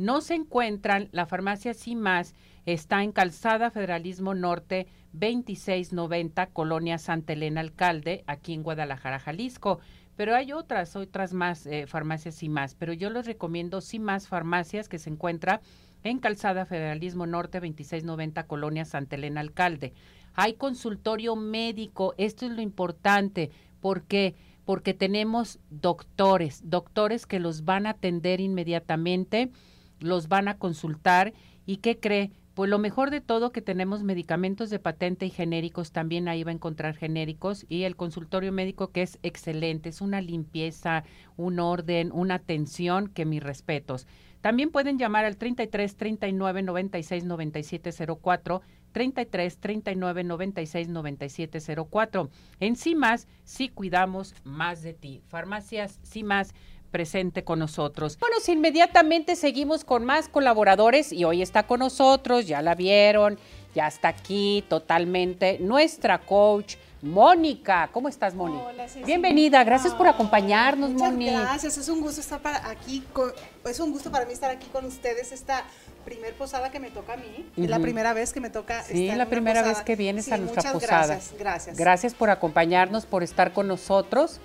No se encuentran, la farmacia más está en Calzada Federalismo Norte 2690, Colonia Santa Elena Alcalde, aquí en Guadalajara, Jalisco. Pero hay otras, otras más eh, farmacias y más, pero yo les recomiendo sí más farmacias que se encuentra en Calzada Federalismo Norte 2690, Colonia Santa Elena Alcalde. Hay consultorio médico, esto es lo importante, porque porque tenemos doctores, doctores que los van a atender inmediatamente, los van a consultar y ¿qué cree? Pues lo mejor de todo que tenemos medicamentos de patente y genéricos, también ahí va a encontrar genéricos y el consultorio médico que es excelente, es una limpieza, un orden, una atención que mis respetos. También pueden llamar al 33 39 96 97 04 33 39 96 97 04. En CIMAS sí cuidamos más de ti. Farmacias CIMAS presente con nosotros. Bueno, si inmediatamente seguimos con más colaboradores y hoy está con nosotros, ya la vieron, ya está aquí totalmente nuestra coach. Mónica, ¿cómo estás, Moni? Hola, Ceci. Bienvenida, gracias por acompañarnos, Muchas Moni. gracias, es un gusto estar para aquí, con- es un gusto para mí estar aquí con ustedes esta primer posada que me toca a mí, es la primera vez que me toca Sí, estar en la una primera vez que vienes Sí, a nuestra muchas posada. Gracias, gracias. Gracias por acompañarnos, por estar con nosotros.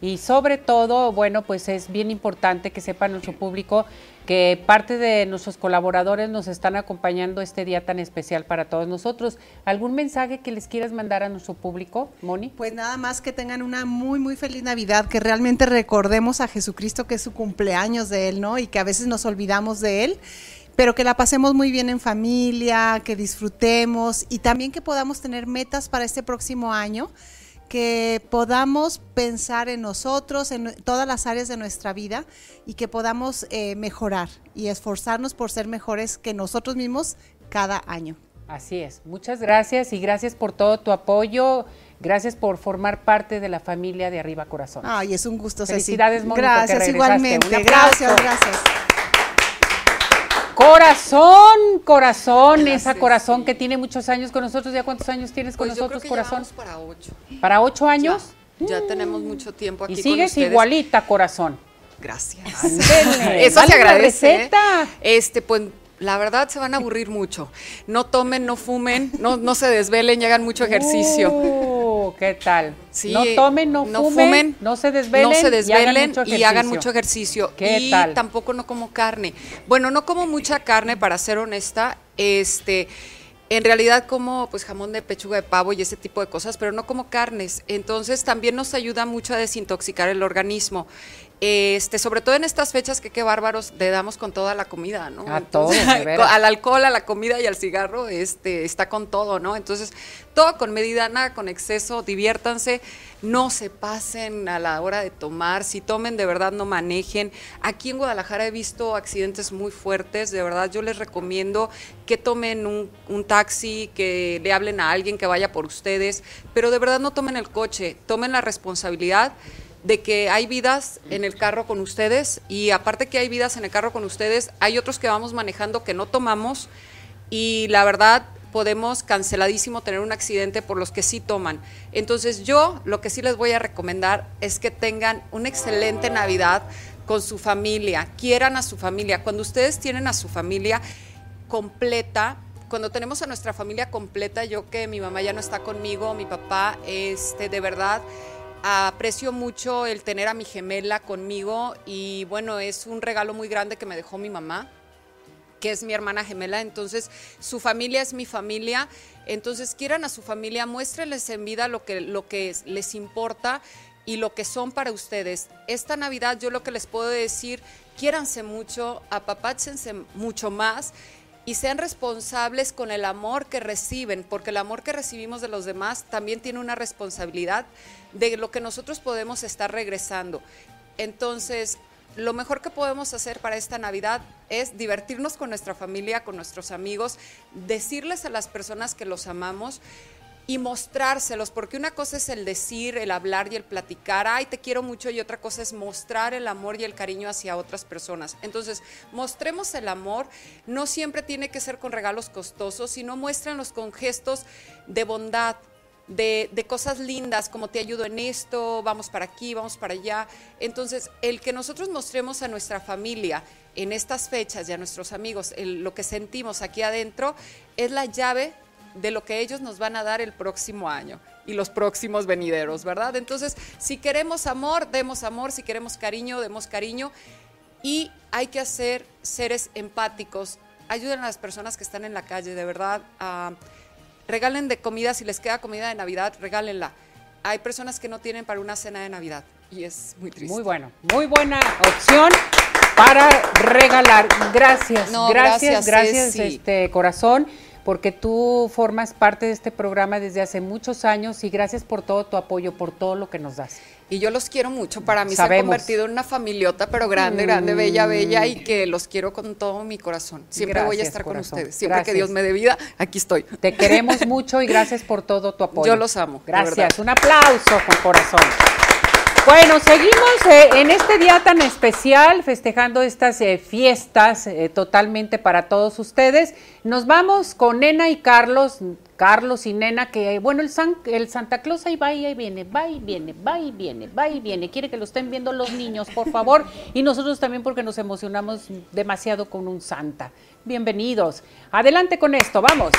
Y sobre todo, bueno, pues es bien importante que sepa nuestro público que parte de nuestros colaboradores nos están acompañando este día tan especial para todos nosotros. ¿Algún mensaje que les quieras mandar a nuestro público, Moni? Pues nada más que tengan una muy, muy feliz Navidad, que realmente recordemos a Jesucristo que es su cumpleaños de Él, ¿no? Y que a veces nos olvidamos de Él, pero que la pasemos muy bien en familia, que disfrutemos y también que podamos tener metas para este próximo año, que podamos pensar en nosotros, en todas las áreas de nuestra vida y que podamos eh, mejorar y esforzarnos por ser mejores que nosotros mismos cada año. Así es. Muchas gracias y gracias por todo tu apoyo. Gracias por formar parte de la familia de Arriba Corazón. Ay, es un gusto, Ceci. Felicidades, Mónica, que Gracias, regresaste. igualmente. Gracias, gracias. Corazón, corazón, esa corazón que tiene muchos años con nosotros. ¿Ya cuántos años tienes con Pues yo nosotros, creo que corazón? para ocho. ¿Para ocho años? Ya tenemos mucho tiempo aquí Y sigues igualita, corazón. Gracias. Ándele, Eso se agradece. ¿eh? Este, pues la verdad se van a aburrir mucho. No tomen, no fumen, no, no se desvelen y hagan mucho ejercicio. ¿Qué tal? Sí, no tomen, no, no fumen, fumen, no se desvelen, no se y hagan desvelen mucho y, hagan ejercicio. mucho ejercicio. ¿Qué y tal? tampoco no como carne. Bueno, no como mucha carne, para ser honesta. Este, en realidad como pues jamón de pechuga de pavo y ese tipo de cosas, pero no como carnes. Entonces también nos ayuda mucho a desintoxicar el organismo. Este, sobre todo en estas fechas que qué bárbaros le damos con toda la comida, ¿no? A todo, de veras. al alcohol, a la comida y al cigarro, este, está con todo, ¿no? Entonces, todo con medida, nada con exceso, diviértanse, no se pasen a la hora de tomar, si tomen de verdad no manejen. Aquí en Guadalajara he visto accidentes muy fuertes, de verdad yo les recomiendo que tomen un, un taxi, que le hablen a alguien que vaya por ustedes, pero de verdad no tomen el coche, tomen la responsabilidad de que hay vidas en el carro con ustedes y aparte que hay vidas en el carro con ustedes, hay otros que vamos manejando que no tomamos y la verdad podemos canceladísimo tener un accidente por los que sí toman. Entonces yo lo que sí les voy a recomendar es que tengan una excelente Navidad con su familia, quieran a su familia. Cuando ustedes tienen a su familia completa, cuando tenemos a nuestra familia completa, yo que mi mamá ya no está conmigo, mi papá, este, de verdad aprecio mucho el tener a mi gemela conmigo y bueno, es un regalo muy grande que me dejó mi mamá que es mi hermana gemela, entonces su familia es mi familia, entonces quieran a su familia, muéstrenles en vida lo que, lo que es- les importa y lo que son para ustedes. Esta Navidad yo lo que les puedo decir, quiéranse mucho, apapáchense mucho más y sean responsables con el amor que reciben, porque el amor que recibimos de los demás también tiene una responsabilidad de lo que nosotros podemos estar regresando. Entonces, lo mejor que podemos hacer para esta Navidad es divertirnos con nuestra familia, con nuestros amigos, decirles a las personas que los amamos y mostrárselos, porque una cosa es el decir, el hablar y el platicar, ay, te quiero mucho, y otra cosa es mostrar el amor y el cariño hacia otras personas. Entonces, mostremos el amor, no siempre tiene que ser con regalos costosos, sino muéstrenlos con gestos de bondad, de, de cosas lindas, como te ayudo en esto, vamos para aquí, vamos para allá. Entonces, el que nosotros mostremos a nuestra familia en estas fechas y a nuestros amigos lo que sentimos aquí adentro es la llave de lo que ellos nos van a dar el próximo año y los próximos venideros, ¿verdad? Entonces, si queremos amor, demos amor, si queremos cariño, demos cariño y hay que hacer seres empáticos. Ayuden a las personas que están en la calle, de verdad. regalen de comida, si les queda comida de Navidad, regálenla. Hay personas que no tienen para una cena de Navidad y es muy triste. Muy bueno, muy buena opción para regalar. Gracias, No, gracias, gracias, gracias, este corazón, porque tú formas parte de este programa desde hace muchos años y gracias por todo tu apoyo, por todo lo que nos das. Y yo los quiero mucho. Para mí se han convertido en una familiota, pero grande, grande, bella, bella, y que los quiero con todo mi corazón. Siempre voy a estar corazón. con ustedes. Siempre Gracias. que Dios me dé vida, aquí estoy. Te queremos mucho y gracias por todo tu apoyo. Yo los amo, Gracias. Un aplauso con corazón. Bueno, seguimos eh, en este día tan especial, festejando estas eh, fiestas eh, totalmente para todos ustedes. Nos vamos con Nena y Carlos, Carlos y Nena, que bueno, el, San- el Santa Claus ahí va y ahí viene, va y viene, va y viene, va y viene. Quiere que lo estén viendo los niños, por favor, y nosotros también porque nos emocionamos demasiado con un Santa. Bienvenidos. Adelante con esto, vamos.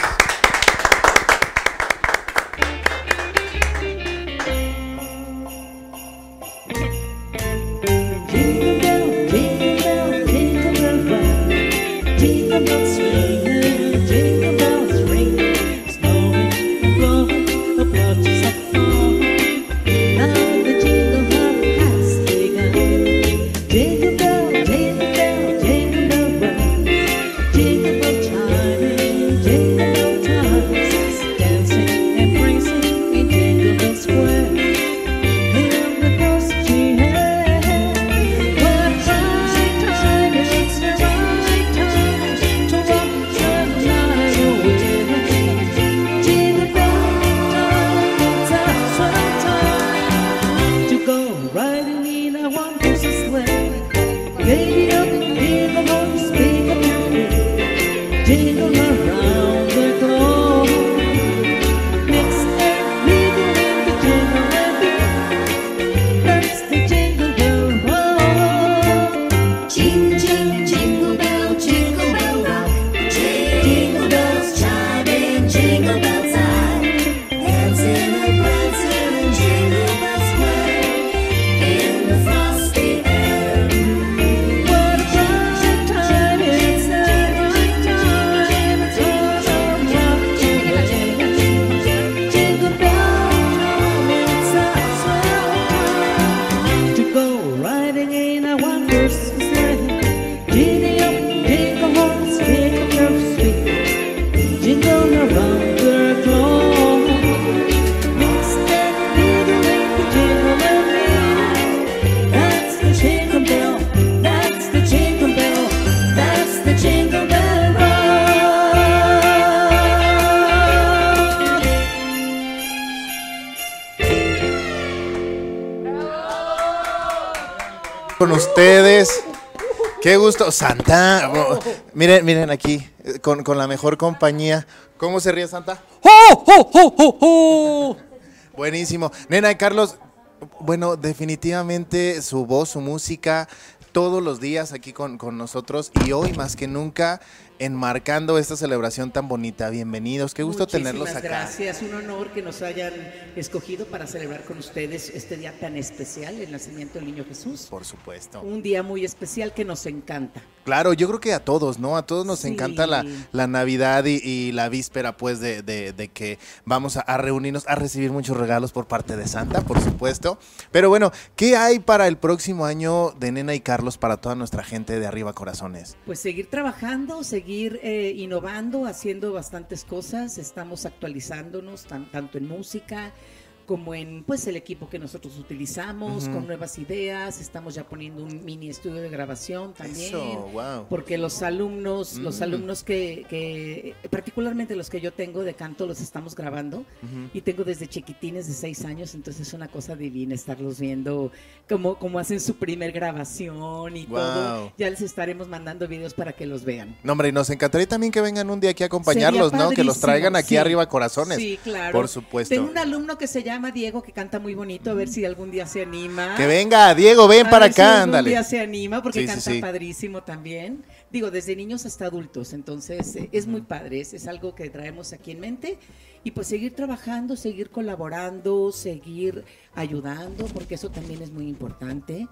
Santa. oh, Miren, miren aquí, con, con la mejor compañía. ¿Cómo se ríe Santa? Buenísimo. Nena y Carlos, bueno, definitivamente su voz, su música, todos los días aquí con, con nosotros y hoy más que nunca enmarcando esta celebración tan bonita. Bienvenidos, qué gusto tenerlos Muchísimas acá. gracias, un honor que nos hayan escogido para celebrar con ustedes este día tan especial, el nacimiento del niño Jesús. Por supuesto. Un día muy especial que nos encanta. Claro, yo creo que a todos, ¿no? A todos nos Sí. encanta la, la Navidad y, y la víspera, pues, de, de- de que vamos a, a reunirnos, a recibir muchos regalos por parte de Santa, por supuesto. Pero bueno, ¿qué hay para el próximo año de Nena y Carlos para toda nuestra gente de Arriba Corazones? Pues seguir trabajando, seguir eh, innovando, haciendo bastantes cosas, estamos actualizándonos tan- tanto en música como en pues el equipo que nosotros utilizamos, con nuevas ideas, estamos ya poniendo un mini estudio de grabación también. Eso, wow. Porque los alumnos, los Mm. alumnos que, que, particularmente los que yo tengo de canto, los estamos grabando y tengo desde chiquitines de seis años, entonces es una cosa divina estarlos viendo como, como hacen su primer grabación y todo. Wow. Ya les estaremos mandando videos para que los vean. No, hombre, y nos encantaría también que vengan un día aquí a acompañarlos, ¿no? Que los traigan aquí sí. arriba Corazones. Sí, claro. Por supuesto. Tengo un alumno que se llama Diego que canta muy bonito, a ver si algún día se anima. Que venga, Diego, ven A para ver si acá, algún ándale. día se anima porque Sí, sí, canta sí. padrísimo también. Digo, desde niños hasta adultos, entonces eh, es muy padre, es, es algo que traemos aquí en mente. Y pues seguir trabajando, seguir colaborando, seguir ayudando, porque eso también es muy importante.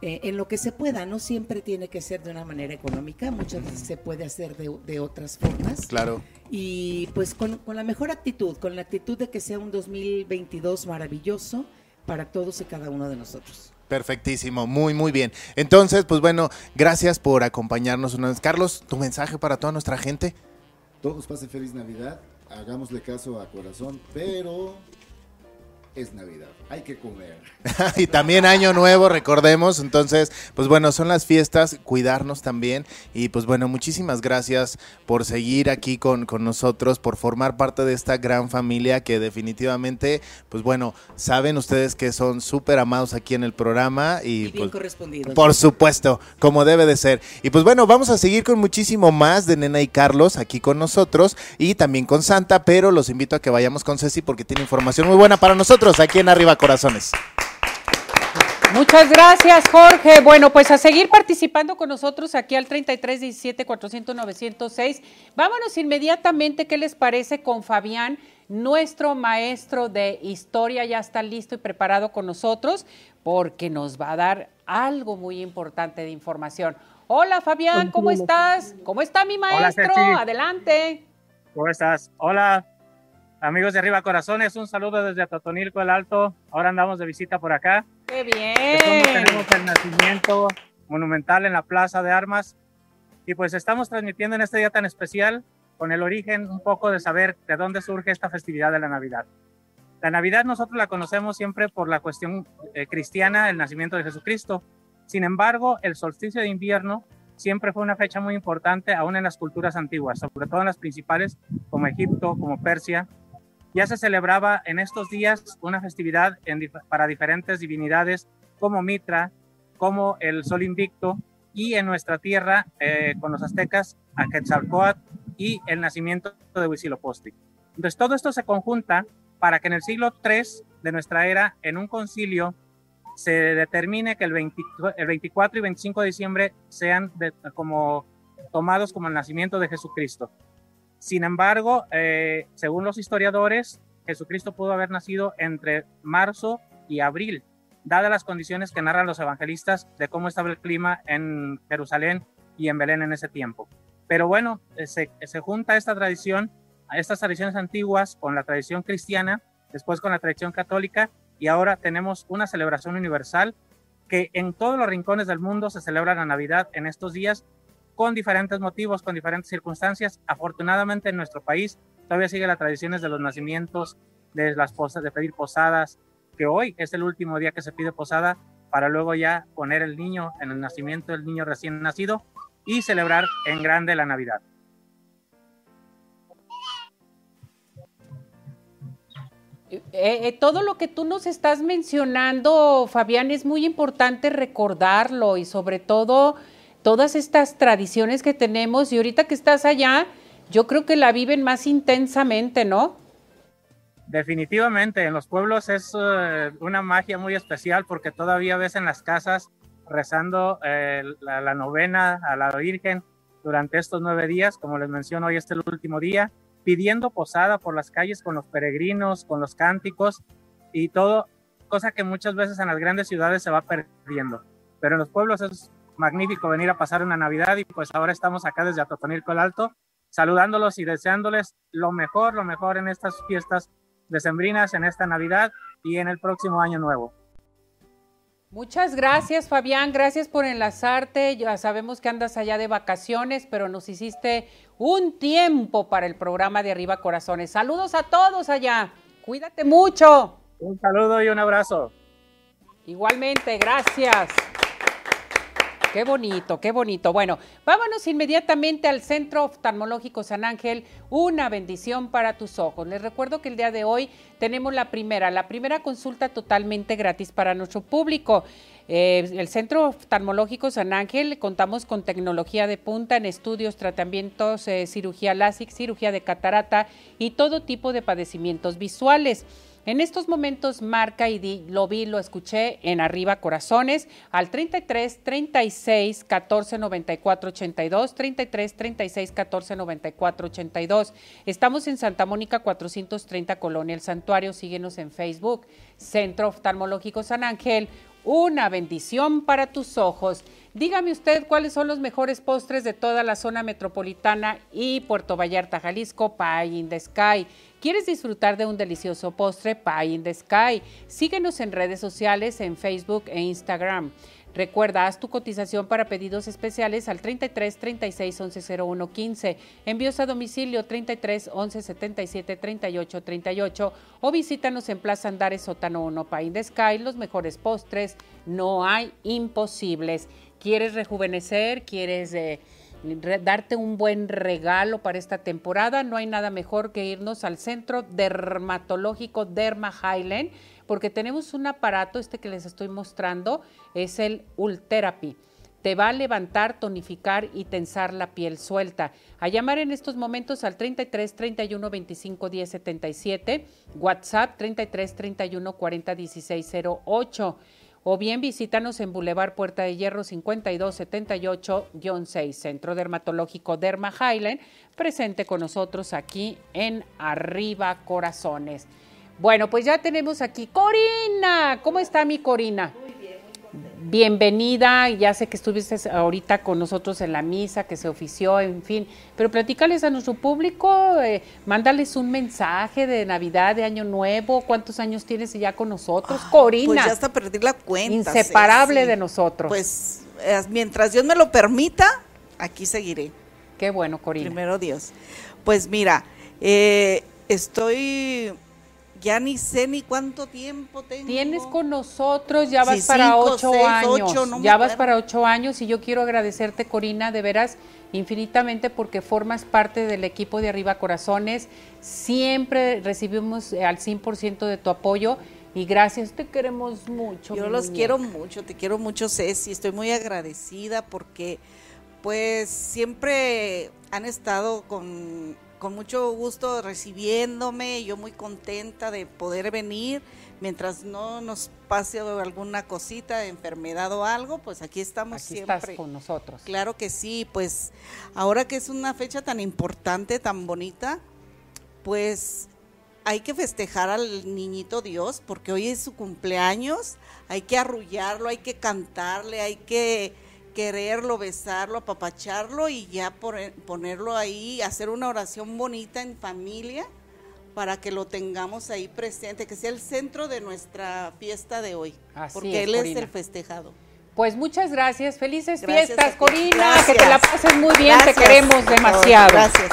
Eh, en lo que se pueda, no siempre tiene que ser de una manera económica, muchas veces se puede hacer de, de otras formas. Claro. Y pues con, con la mejor actitud, con la actitud de que sea un 2022 maravilloso para todos y cada uno de nosotros. Perfectísimo, muy, muy bien. Entonces, pues bueno, gracias por acompañarnos una vez. Carlos, tu mensaje para toda nuestra gente. Todos pasen feliz Navidad, hagámosle caso a corazón, pero es Navidad, hay que comer. y también año nuevo, recordemos. Entonces, pues bueno, son las fiestas, cuidarnos también. Y pues bueno, muchísimas gracias por seguir aquí con, con nosotros, por formar parte de esta gran familia que definitivamente, pues bueno, saben ustedes que son súper amados aquí en el programa. Y, Y bien pues, correspondidos. Por supuesto, como debe de ser. Y pues bueno, vamos a seguir con muchísimo más de Nena y Carlos aquí con nosotros y también con Santa, pero los invito a que vayamos con Ceci porque tiene información muy buena para nosotros aquí en Arriba Corazones. Muchas gracias, Jorge. Bueno, pues a seguir participando con nosotros aquí al 33 17 400 906. Vámonos inmediatamente, ¿qué les parece con Fabián? Nuestro maestro de historia ya está listo y preparado con nosotros porque nos va a dar algo muy importante de información. Hola Fabián, ¿cómo estás? ¿Cómo está mi maestro? Adelante. ¿Cómo estás? Hola, amigos de Arriba Corazones, un saludo desde Totonilco el Alto. Ahora andamos de visita por acá. ¡Qué fondo bien! tenemos el nacimiento monumental en la Plaza de Armas. Y pues estamos transmitiendo en este día tan especial con el origen un poco de saber de dónde surge esta festividad de la Navidad. La Navidad nosotros la conocemos siempre por la cuestión eh, cristiana, el nacimiento de Jesucristo. Sin embargo, el solsticio de invierno siempre fue una fecha muy importante aún en las culturas antiguas, sobre todo en las principales como Egipto, como Persia. Ya se celebraba en estos días una festividad para diferentes divinidades como Mitra, como el Sol Invicto y en nuestra tierra eh, con los aztecas a Quetzalcóatl y el nacimiento de Huitzilopochtli. Entonces todo esto se conjunta para que en el siglo III de nuestra era, en un concilio, se determine que el, 20 el 24 y 25 de diciembre sean como tomados como el nacimiento de Jesucristo. Sin embargo, eh, según los historiadores, Jesucristo pudo haber nacido entre marzo y abril, dadas las condiciones que narran los evangelistas de cómo estaba el clima en Jerusalén y en Belén en ese tiempo. Pero bueno, eh, se, se junta esta tradición, estas tradiciones antiguas con la tradición cristiana, después con la tradición católica, y ahora tenemos una celebración universal que en todos los rincones del mundo se celebra la Navidad en estos días con diferentes motivos, con diferentes circunstancias. Afortunadamente en nuestro país todavía sigue las tradiciones de los nacimientos, de las posas, de pedir posadas, que hoy es el último día que se pide posada para luego ya poner el niño en el nacimiento del niño recién nacido y celebrar en grande la Navidad. Eh, eh, todo lo que tú nos estás mencionando, Fabián, es muy importante recordarlo y sobre todo todas estas tradiciones que tenemos y ahorita que estás allá, yo creo que la viven más intensamente, ¿no? Definitivamente, en los pueblos es eh, una magia muy especial porque todavía ves en las casas rezando eh, la, la novena a la Virgen durante estos nueve días, como les menciono, hoy es el último día, pidiendo posada por las calles con los peregrinos, con los cánticos y todo, cosa que muchas veces en las grandes ciudades se va perdiendo. Pero en los pueblos es magnífico venir a pasar una Navidad y pues ahora estamos acá desde Atotonilco el Alto, saludándolos y deseándoles lo mejor, lo mejor en estas fiestas decembrinas, en esta Navidad y en el próximo año nuevo. Muchas gracias, Fabián. Gracias por enlazarte. Ya sabemos que andas allá de vacaciones, pero nos hiciste un tiempo para el programa de Arriba Corazones. Saludos a todos allá. Cuídate mucho. Un saludo y un abrazo. Igualmente, gracias. Qué bonito, qué bonito. Bueno, vámonos inmediatamente al Centro Oftalmológico San Ángel. Una bendición para tus ojos. Les recuerdo que el día de hoy tenemos la primera, la primera consulta totalmente gratis para nuestro público. Eh, el Centro Oftalmológico San Ángel contamos con tecnología de punta en estudios, tratamientos, eh, cirugía LASIK, cirugía de catarata y todo tipo de padecimientos visuales. En estos momentos marca y di, lo vi, lo escuché en Arriba Corazones al 33 36 14 94 82, 33 36 14 94 82. Estamos en Santa Mónica 430 Colonia El Santuario, síguenos en Facebook, Centro Oftalmológico San Ángel, una bendición para tus ojos. Dígame usted cuáles son los mejores postres de toda la zona metropolitana y Puerto Vallarta, Jalisco, Pie in the Sky. ¿Quieres disfrutar de un delicioso postre? Pie in the Sky. Síguenos en redes sociales, en Facebook e Instagram. Recuerda, haz tu cotización para pedidos especiales al 33 36 11 01 15. Envíos a domicilio 33 11 77 38 38 o visítanos en Plaza Andares Sótano 1 Pie in the Sky. Los mejores postres, no hay imposibles. ¿Quieres rejuvenecer? ¿Quieres eh, darte un buen regalo para esta temporada? No hay nada mejor que irnos al centro dermatológico Derma Highland porque tenemos un aparato, este que les estoy mostrando, es el Ultherapy. Te va a levantar, tonificar y tensar la piel suelta. A llamar en estos momentos al 33 31 25 10 77, WhatsApp 33 31 40 16 08 o bien visítanos en Boulevard Puerta de Hierro 5278-6, Centro Dermatológico Derma Highland, presente con nosotros aquí en Arriba Corazones. Bueno, pues ya tenemos aquí Corina. ¿Cómo está mi Corina? Bienvenida, ya sé que estuviste ahorita con nosotros en la misa que se ofició, en fin, pero platícales a nuestro público, eh, mándales un mensaje de Navidad, de Año Nuevo, cuántos años tienes ya con nosotros, Corina. Pues ya hasta perdí la cuenta. Inseparable de nosotros. Pues eh, mientras Dios me lo permita, aquí seguiré. Qué bueno, Corina. Primero Dios. Pues mira, eh, estoy, ya ni sé ni cuánto tiempo tengo. Tienes con nosotros, ya vas Sí, para cinco, ocho seis, años. ocho, no me ya vas para ocho años y yo quiero agradecerte, Corina, de veras infinitamente porque formas parte del equipo de Arriba Corazones. Siempre recibimos eh, al 100% de tu apoyo y gracias, te queremos mucho. Yo los muñeca. quiero mucho, te quiero mucho, Ceci. Estoy muy agradecida porque, pues, siempre han estado con, con mucho gusto recibiéndome. Yo muy contenta de poder venir. Mientras no nos pase alguna cosita, enfermedad o algo, pues aquí estamos Aquí siempre. estás con nosotros. Claro que sí, pues ahora que es una fecha tan importante, tan bonita, pues hay que festejar al niñito Dios porque hoy es su cumpleaños, hay que arrullarlo, hay que cantarle, hay que quererlo, besarlo, apapacharlo y ya pone- ponerlo ahí, hacer una oración bonita en familia para que lo tengamos ahí presente, que sea el centro de nuestra fiesta de hoy, Así porque es, él Corina. es el festejado. Pues muchas gracias, felices Gracias fiestas. Corina, que te la pases muy bien, te queremos demasiado. Gracias.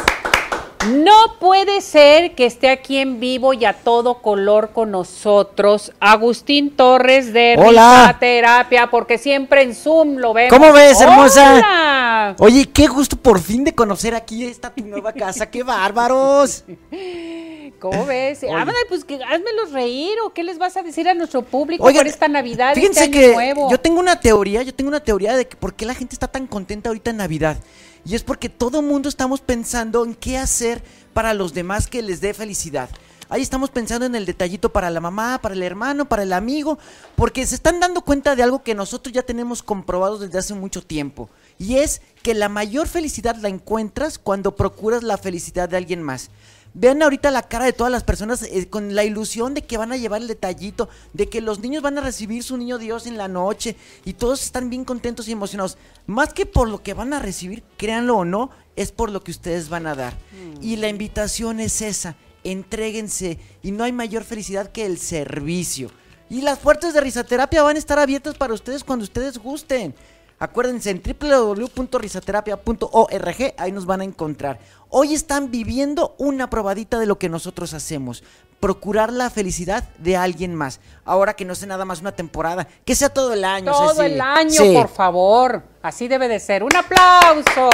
No puede ser que esté aquí en vivo y a todo color con nosotros Agustín Torres de Hola. Terapia, porque siempre en Zoom lo vemos. ¿Cómo ves, hermosa? Hola. Oye, qué gusto por fin de conocer aquí esta tu nueva casa. ¡Qué bárbaros! ¿Cómo ves? Oye. Pues que házmelos reír o qué les vas a decir a nuestro público Oigan, por esta Navidad, Fíjense este año que nuevo. yo tengo una teoría, yo tengo una teoría de que por qué la gente está tan contenta ahorita en Navidad. Y es porque todo mundo estamos pensando en qué hacer para los demás que les dé felicidad. Ahí estamos pensando en el detallito para la mamá, para el hermano, para el amigo, porque se están dando cuenta de algo que nosotros ya tenemos comprobado desde hace mucho tiempo. Y es que la mayor felicidad la encuentras cuando procuras la felicidad de alguien más. Vean ahorita la cara de todas las personas eh, con la ilusión de que van a llevar el detallito, de que los niños van a recibir su niño Dios en la noche y todos están bien contentos y emocionados. Más que por lo que van a recibir, créanlo o no, es por lo que ustedes van a dar. Y la invitación es esa, entréguense y no hay mayor felicidad que el servicio. Y las puertas de risaterapia van a estar abiertas para ustedes cuando ustedes gusten. Acuérdense en www.risaterapia.org, ahí nos van a encontrar. Hoy están viviendo una probadita de lo que nosotros hacemos. Procurar la felicidad de alguien más. Ahora que no sea nada más una temporada, que sea todo el año. Todo el año, Sí. por favor. Así debe de ser. Un aplauso.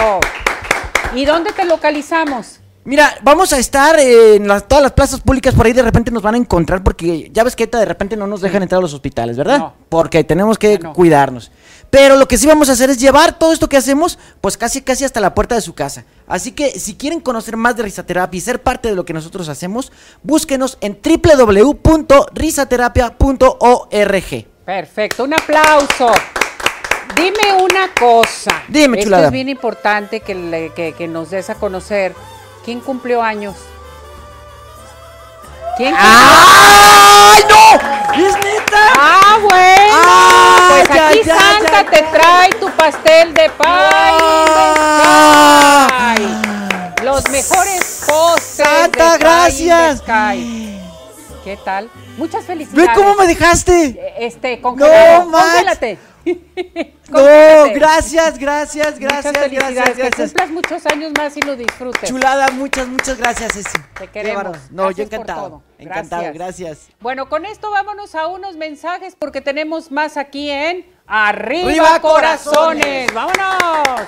¿Y dónde te localizamos? Mira, vamos a estar en las- todas las plazas públicas por ahí de repente nos van a encontrar porque ya ves que de repente no nos dejan entrar a los hospitales, ¿verdad? Porque tenemos que cuidarnos. Pero lo que sí vamos a hacer es llevar todo esto que hacemos pues casi casi hasta la puerta de su casa. Así que si quieren conocer más de risaterapia y ser parte de lo que nosotros hacemos, búsquenos en www.risaterapia.org. Perfecto, un aplauso. Dime una cosa. Dime, Esto chulada. es bien importante que, le- que- que nos des a conocer. ¿Quién cumplió años? ¿Quién cumplió ¡Ay, no! ¡Es neta! ¡Ah, bueno! Aquí ya, Santa te trae tu pastel de sky. Los mejores postres Santa, de gracias. sky. ¿Qué tal? Muchas Ve felicidades. cómo me dejaste. Este, congelado. No. Congélate. No, gracias, gracias, gracias, Muchas felicidades. gracias, Que gracias. cumplas muchos años más y lo disfrutes. Chulada, muchas, muchas gracias, Ceci. Te queremos. No, yo Gracias por encantado. todo. Encantado, Gracias. gracias. Bueno, con esto vámonos a unos mensajes porque tenemos más aquí en Arriba, ¡Arriba, corazones. corazones! ¡Vámonos!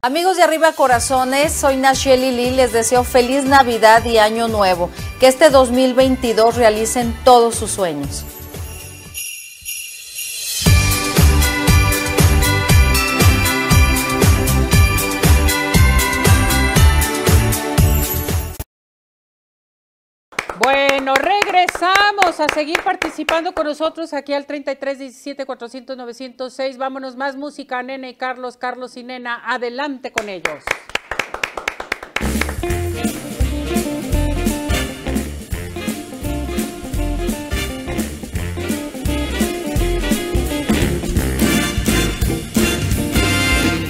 Amigos de Arriba Corazones, soy Nacheli Lee, les deseo feliz Navidad y Año Nuevo. Que este 2022 realicen todos sus sueños. Bueno, regresamos a seguir participando con nosotros aquí al 33 17 400 906. Vámonos más música, Nena y Carlos, Carlos y Nena. Adelante con ellos.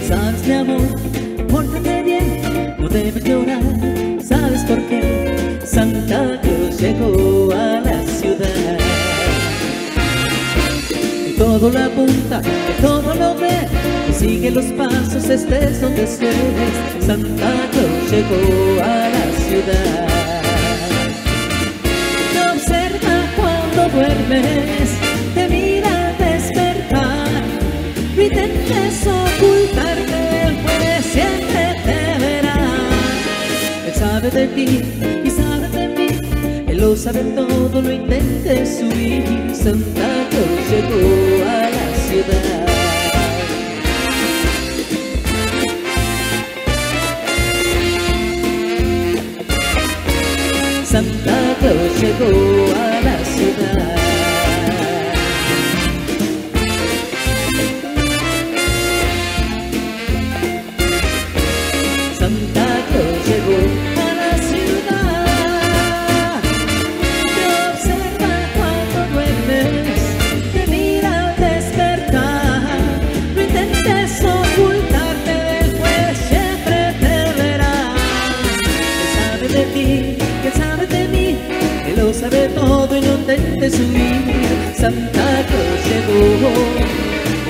Sabes mi amor, pórtate bien, no debes todo lo apunta, que todo lo ve, que sigue los pasos, estés donde estés. Santa Claus llegó a la ciudad. Te observa cuando duermes, te mira despertar. No intentes ocultarte, pues siempre te verá. Él sabe de ti y sabe de mí. Él lo sabe todo, no intentes huir. Santa Claus llegó Santa Claus llegó a huir. Santa Claus llegó,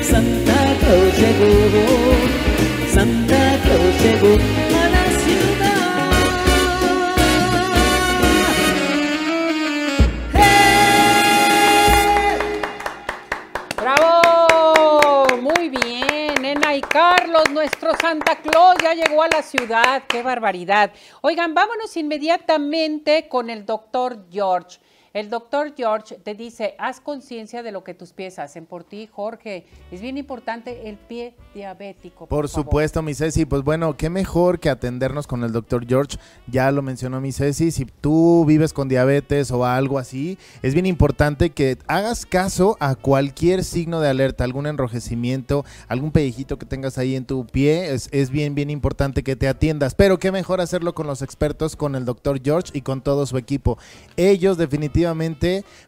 Santa Claus llegó, Santa Claus llegó a la ¡Bravo! Muy bien, Nena y Carlos, nuestro Santa Claus ya llegó a la ciudad. ¡Qué barbaridad! Oigan, vámonos inmediatamente con el doctor George. El doctor George te dice, haz conciencia de lo que tus pies hacen por ti, Jorge. Es bien importante el pie diabético. Por, supuesto, mi Ceci. Pues bueno, qué mejor que atendernos con el doctor George. Ya lo mencionó mi Ceci. Si tú vives con diabetes o algo así, es bien importante que hagas caso a cualquier signo de alerta, algún enrojecimiento, algún pellejito que tengas ahí en tu pie. Es, es bien, bien importante que te atiendas. Pero qué mejor hacerlo con los expertos, con el doctor George y con todo su equipo. Ellos definitivamente,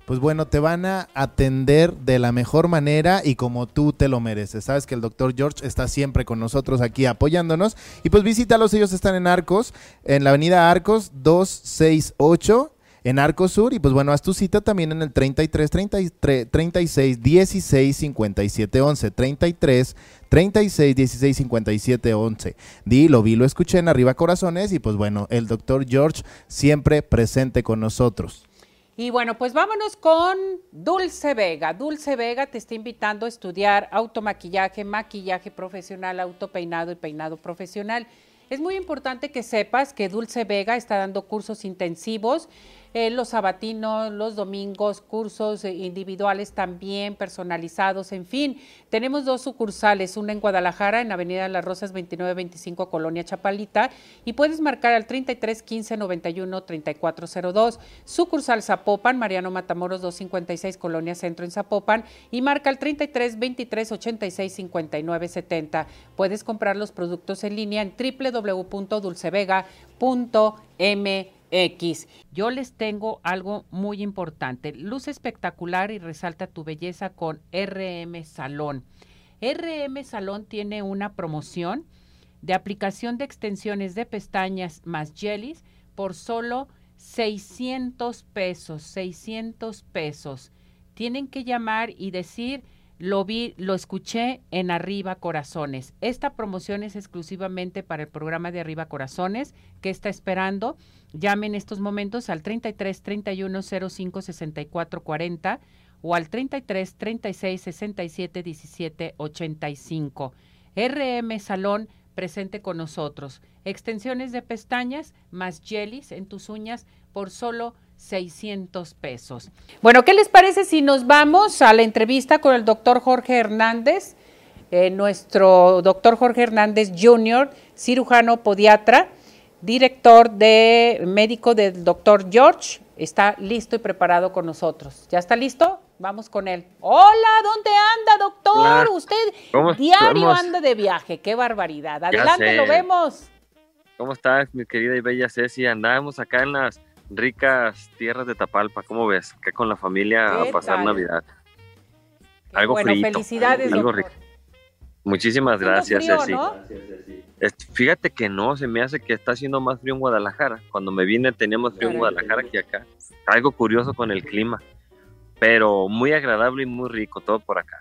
pues bueno, te van a atender de la mejor manera y como tú te lo mereces. Sabes que el doctor George está siempre con nosotros aquí apoyándonos. Y pues visítalos, ellos están en Arcos, en la avenida Arcos 268 en Arcos Sur. Y pues bueno, haz tu cita también en el 33 33 36 16 57 11. 33 36 16 57 11. Di, lo vi, lo escuché en Arriba Corazones. Y pues bueno, el doctor George siempre presente con nosotros. Y bueno, pues vámonos con Dulce Vega. Dulce Vega te está invitando a estudiar automaquillaje, maquillaje profesional, autopeinado y peinado profesional. Es muy importante que sepas que Dulce Vega está dando cursos intensivos eh, los sabatinos, los domingos, cursos eh, individuales también personalizados, en fin. Tenemos dos sucursales, una en Guadalajara, en Avenida Las Rosas 2925, Colonia Chapalita, y puedes marcar al 33 15 91 3402. Sucursal Zapopan, Mariano Matamoros 256, Colonia Centro en Zapopan, y marca al 33 23 86 59 70. Puedes comprar los productos en línea en www.dulcevega.mx. Yo les tengo algo muy importante. Luz espectacular y resalta tu belleza con RM Salón. RM Salón tiene una promoción de aplicación de extensiones de pestañas más jellies por solo 600 pesos, 600 pesos. Tienen que llamar y decir, lo vi, lo escuché en Arriba Corazones. Esta promoción es exclusivamente para el programa de Arriba Corazones que está esperando. Llamen en estos momentos al 33 31 05 64 40 o al 33 36 67 17 85. RM Salón presente con nosotros. Extensiones de pestañas más jellies en tus uñas por solo 600 pesos. Bueno, ¿qué les parece si nos vamos a la entrevista con el doctor Jorge Hernández, eh, nuestro doctor Jorge Hernández Jr., cirujano podiatra, director de médico del doctor George, está listo y preparado con nosotros. ¿Ya está listo? Vamos con él. Hola, ¿dónde anda, doctor? Hola. Usted ¿Cómo diario estamos? anda de viaje. Qué barbaridad. Adelante, lo vemos. ¿Cómo estás, mi querida y bella Ceci? Andábamos acá en las ricas tierras de Tapalpa, ¿cómo ves? Acá con la familia ¿Qué a pasar tal? Navidad. Algo bueno, frito, felicidades, algo rico. Muchísimas gracias, frío, Ceci. Fíjate que no, se me hace que está haciendo más frío en Guadalajara. Cuando me vine tenía más frío en Guadalajara que acá. Algo curioso con el clima, pero muy agradable y muy rico todo por acá.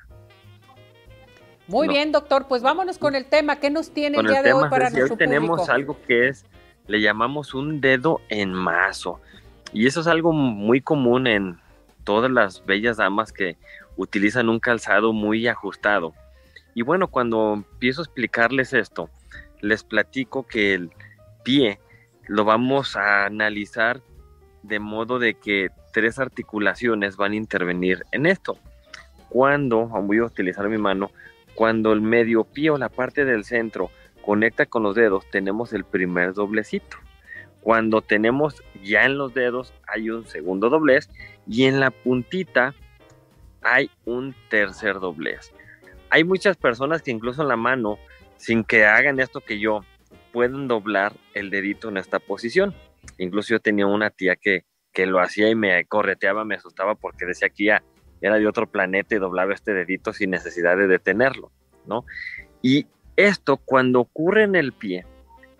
Muy No. bien, doctor. Pues vámonos con el tema. ¿Qué nos tiene el día el de hoy para Ceci, hoy nuestro tenemos público? algo que es, le llamamos un dedo en mazo. Y eso es algo muy común en todas las bellas damas que utilizan un calzado muy ajustado. Y bueno, cuando empiezo a explicarles esto, les platico que el pie lo vamos a analizar de modo de que tres articulaciones van a intervenir en esto. Cuando, voy a utilizar mi mano, cuando el medio pie o la parte del centro conecta con los dedos, tenemos el primer doblecito. Cuando tenemos ya en los dedos hay un segundo doblez y en la puntita hay un tercer doblez. Hay muchas personas que incluso en la mano, sin que hagan esto que yo, pueden doblar el dedito en esta posición. Incluso yo tenía una tía que, que lo hacía y me correteaba, me asustaba porque decía que ya era de otro planeta y doblaba este dedito sin necesidad de detenerlo, ¿no? Y esto cuando ocurre en el pie,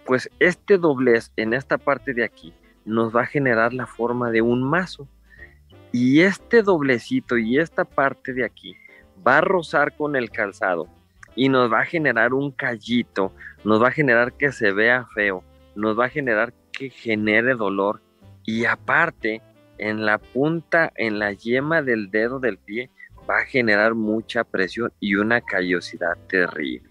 pues este doblez en esta parte de aquí nos va a generar la forma de un mazo. y este doblecito y esta parte de aquí va a rozar con el calzado y nos va a generar un callito, nos va a generar que se vea feo, nos va a generar que genere dolor y aparte en la punta, en la yema del dedo del pie va a generar mucha presión y una callosidad terrible.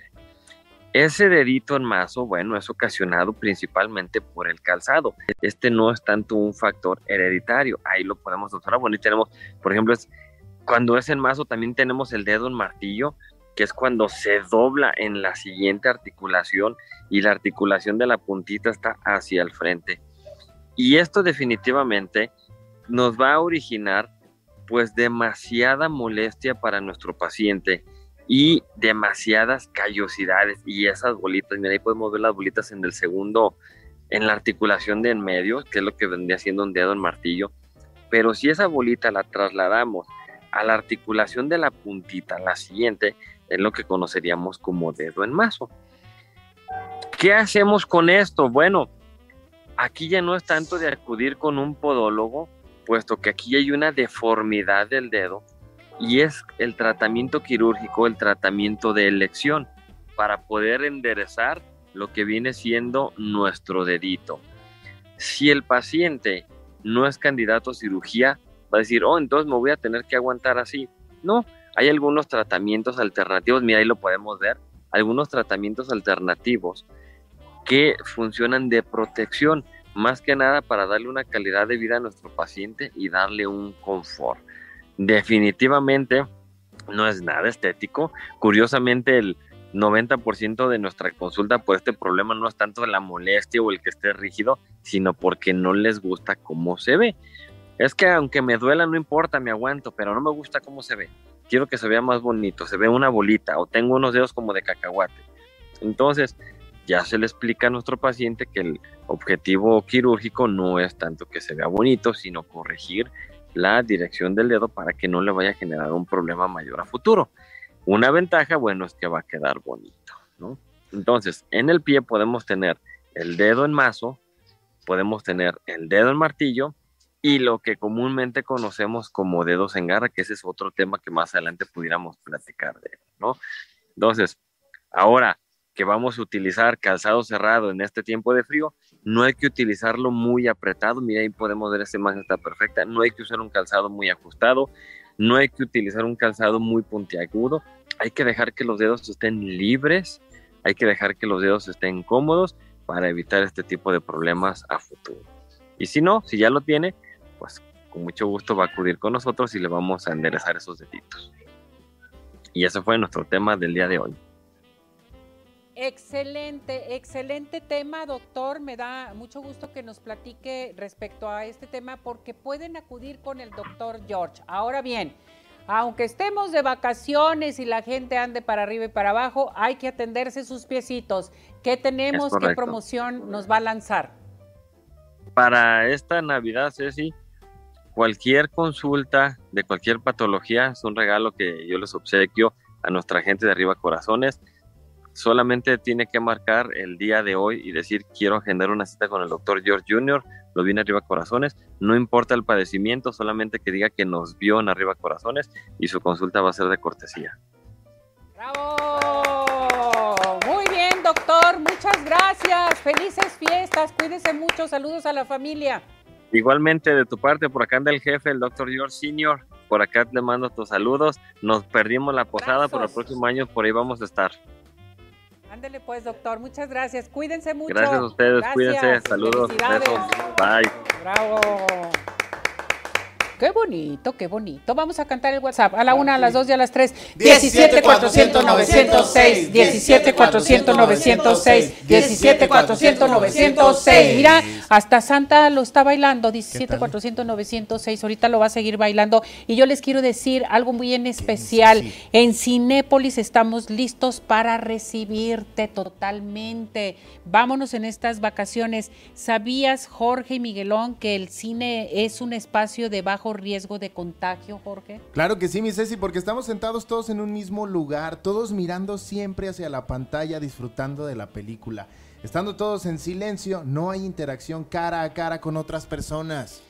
Ese dedito en mazo, bueno, es ocasionado principalmente por el calzado. Este no es tanto un factor hereditario. Ahí lo podemos observar. Bueno, y tenemos, por ejemplo, es, cuando es en mazo también tenemos el dedo en martillo, que es cuando se dobla en la siguiente articulación y la articulación de la puntita está hacia el frente. Y esto definitivamente nos va a originar pues demasiada molestia para nuestro paciente y demasiadas callosidades y esas bolitas, mira ahí podemos ver las bolitas en el segundo, en la articulación de en medio, que es lo que vendría siendo un dedo en martillo, pero si esa bolita la trasladamos a la articulación de la puntita, la siguiente, es lo que conoceríamos como dedo en mazo. ¿Qué hacemos con esto? Bueno, aquí ya no es tanto de acudir con un podólogo, puesto que aquí hay una deformidad del dedo y es el tratamiento quirúrgico, el tratamiento de elección para poder enderezar lo que viene siendo nuestro dedito. Si el paciente no es candidato a cirugía, va a decir, oh, entonces me voy a tener que aguantar así. No, hay algunos tratamientos alternativos, mira, ahí lo podemos ver, algunos tratamientos alternativos que funcionan de protección, más que nada para darle una calidad de vida a nuestro paciente y darle un confort definitivamente no es nada estético. Curiosamente, el 90% de nuestra consulta por este problema no es tanto la molestia o el que esté rígido, sino porque no les gusta cómo se ve. Es que aunque me duela, no importa, me aguanto, pero no me gusta cómo se ve. Quiero que se vea más bonito, se ve una bolita o tengo unos dedos como de cacahuate. Entonces, ya se le explica a nuestro paciente que el objetivo quirúrgico no es tanto que se vea bonito, sino corregir la dirección del dedo para que no le vaya a generar un problema mayor a futuro. Una ventaja, bueno, es que va a quedar bonito, ¿no? Entonces, en el pie podemos tener el dedo en mazo, podemos tener el dedo en martillo y lo que comúnmente conocemos como dedos en garra, que ese es otro tema que más adelante pudiéramos platicar de, ¿no? Entonces, ahora que vamos a utilizar calzado cerrado en este tiempo de frío, no hay que utilizarlo muy apretado, mira ahí podemos ver esta imagen está perfecta, no hay que usar un calzado muy ajustado, no hay que utilizar un calzado muy puntiagudo, hay que dejar que los dedos estén libres, hay que dejar que los dedos estén cómodos para evitar este tipo de problemas a futuro. Y si no, si ya lo tiene, pues con mucho gusto va a acudir con nosotros y le vamos a enderezar esos deditos. Y ese fue nuestro tema del día de hoy. Excelente, excelente tema, doctor. Me da mucho gusto que nos platique respecto a este tema porque pueden acudir con el doctor George. Ahora bien, aunque estemos de vacaciones y la gente ande para arriba y para abajo, hay que atenderse sus piecitos. ¿Qué tenemos? ¿Qué promoción nos va a lanzar? Para esta Navidad, Ceci, cualquier consulta de cualquier patología es un regalo que yo les obsequio a nuestra gente de Arriba Corazones. Solamente tiene que marcar el día de hoy y decir quiero agendar una cita con el doctor George Jr., lo viene Arriba Corazones, no importa el padecimiento, solamente que diga que nos vio en Arriba Corazones y su consulta va a ser de cortesía. ¡Bravo! Muy bien, doctor. Muchas gracias. Felices fiestas. Cuídese mucho. Saludos a la familia. Igualmente de tu parte, por acá anda el jefe, el doctor George Senior, por acá te mando tus saludos, nos perdimos la posada, pero el próximo año por ahí vamos a estar. Ándele pues, doctor. Muchas gracias. Cuídense mucho. Gracias a ustedes, Gracias. cuídense, saludos, Felicidades. besos, bye. Bravo. Qué bonito, qué bonito. Vamos a cantar el WhatsApp. A la una, a las dos y a las tres. 17 400 906. 17 400 906. 17 400 906. Mira, hasta Santa lo está bailando. 17 400 906. Ahorita lo va a seguir bailando. Y yo les quiero decir algo muy en especial. En Cinépolis estamos listos para recibirte totalmente. Vámonos en estas vacaciones. ¿Sabías, Jorge y Miguelón, que el cine es un espacio de bajo riesgo de contagio, Jorge? Claro que sí, mi Ceci, porque estamos sentados todos en un mismo lugar, todos mirando siempre hacia la pantalla, disfrutando de la película. Estando todos en silencio, no hay interacción cara a cara con otras personas.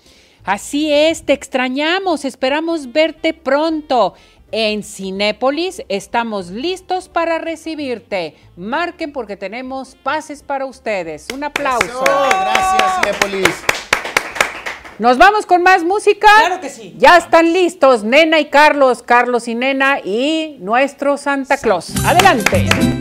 Así es, te extrañamos, esperamos verte pronto. En Cinépolis estamos listos para recibirte. Marquen porque tenemos pases para ustedes. Un aplauso. Gracias, Cinépolis. Nos vamos con más música. Claro que sí. Ya están listos Nena y Carlos, Carlos y Nena y nuestro Santa Claus. Adelante.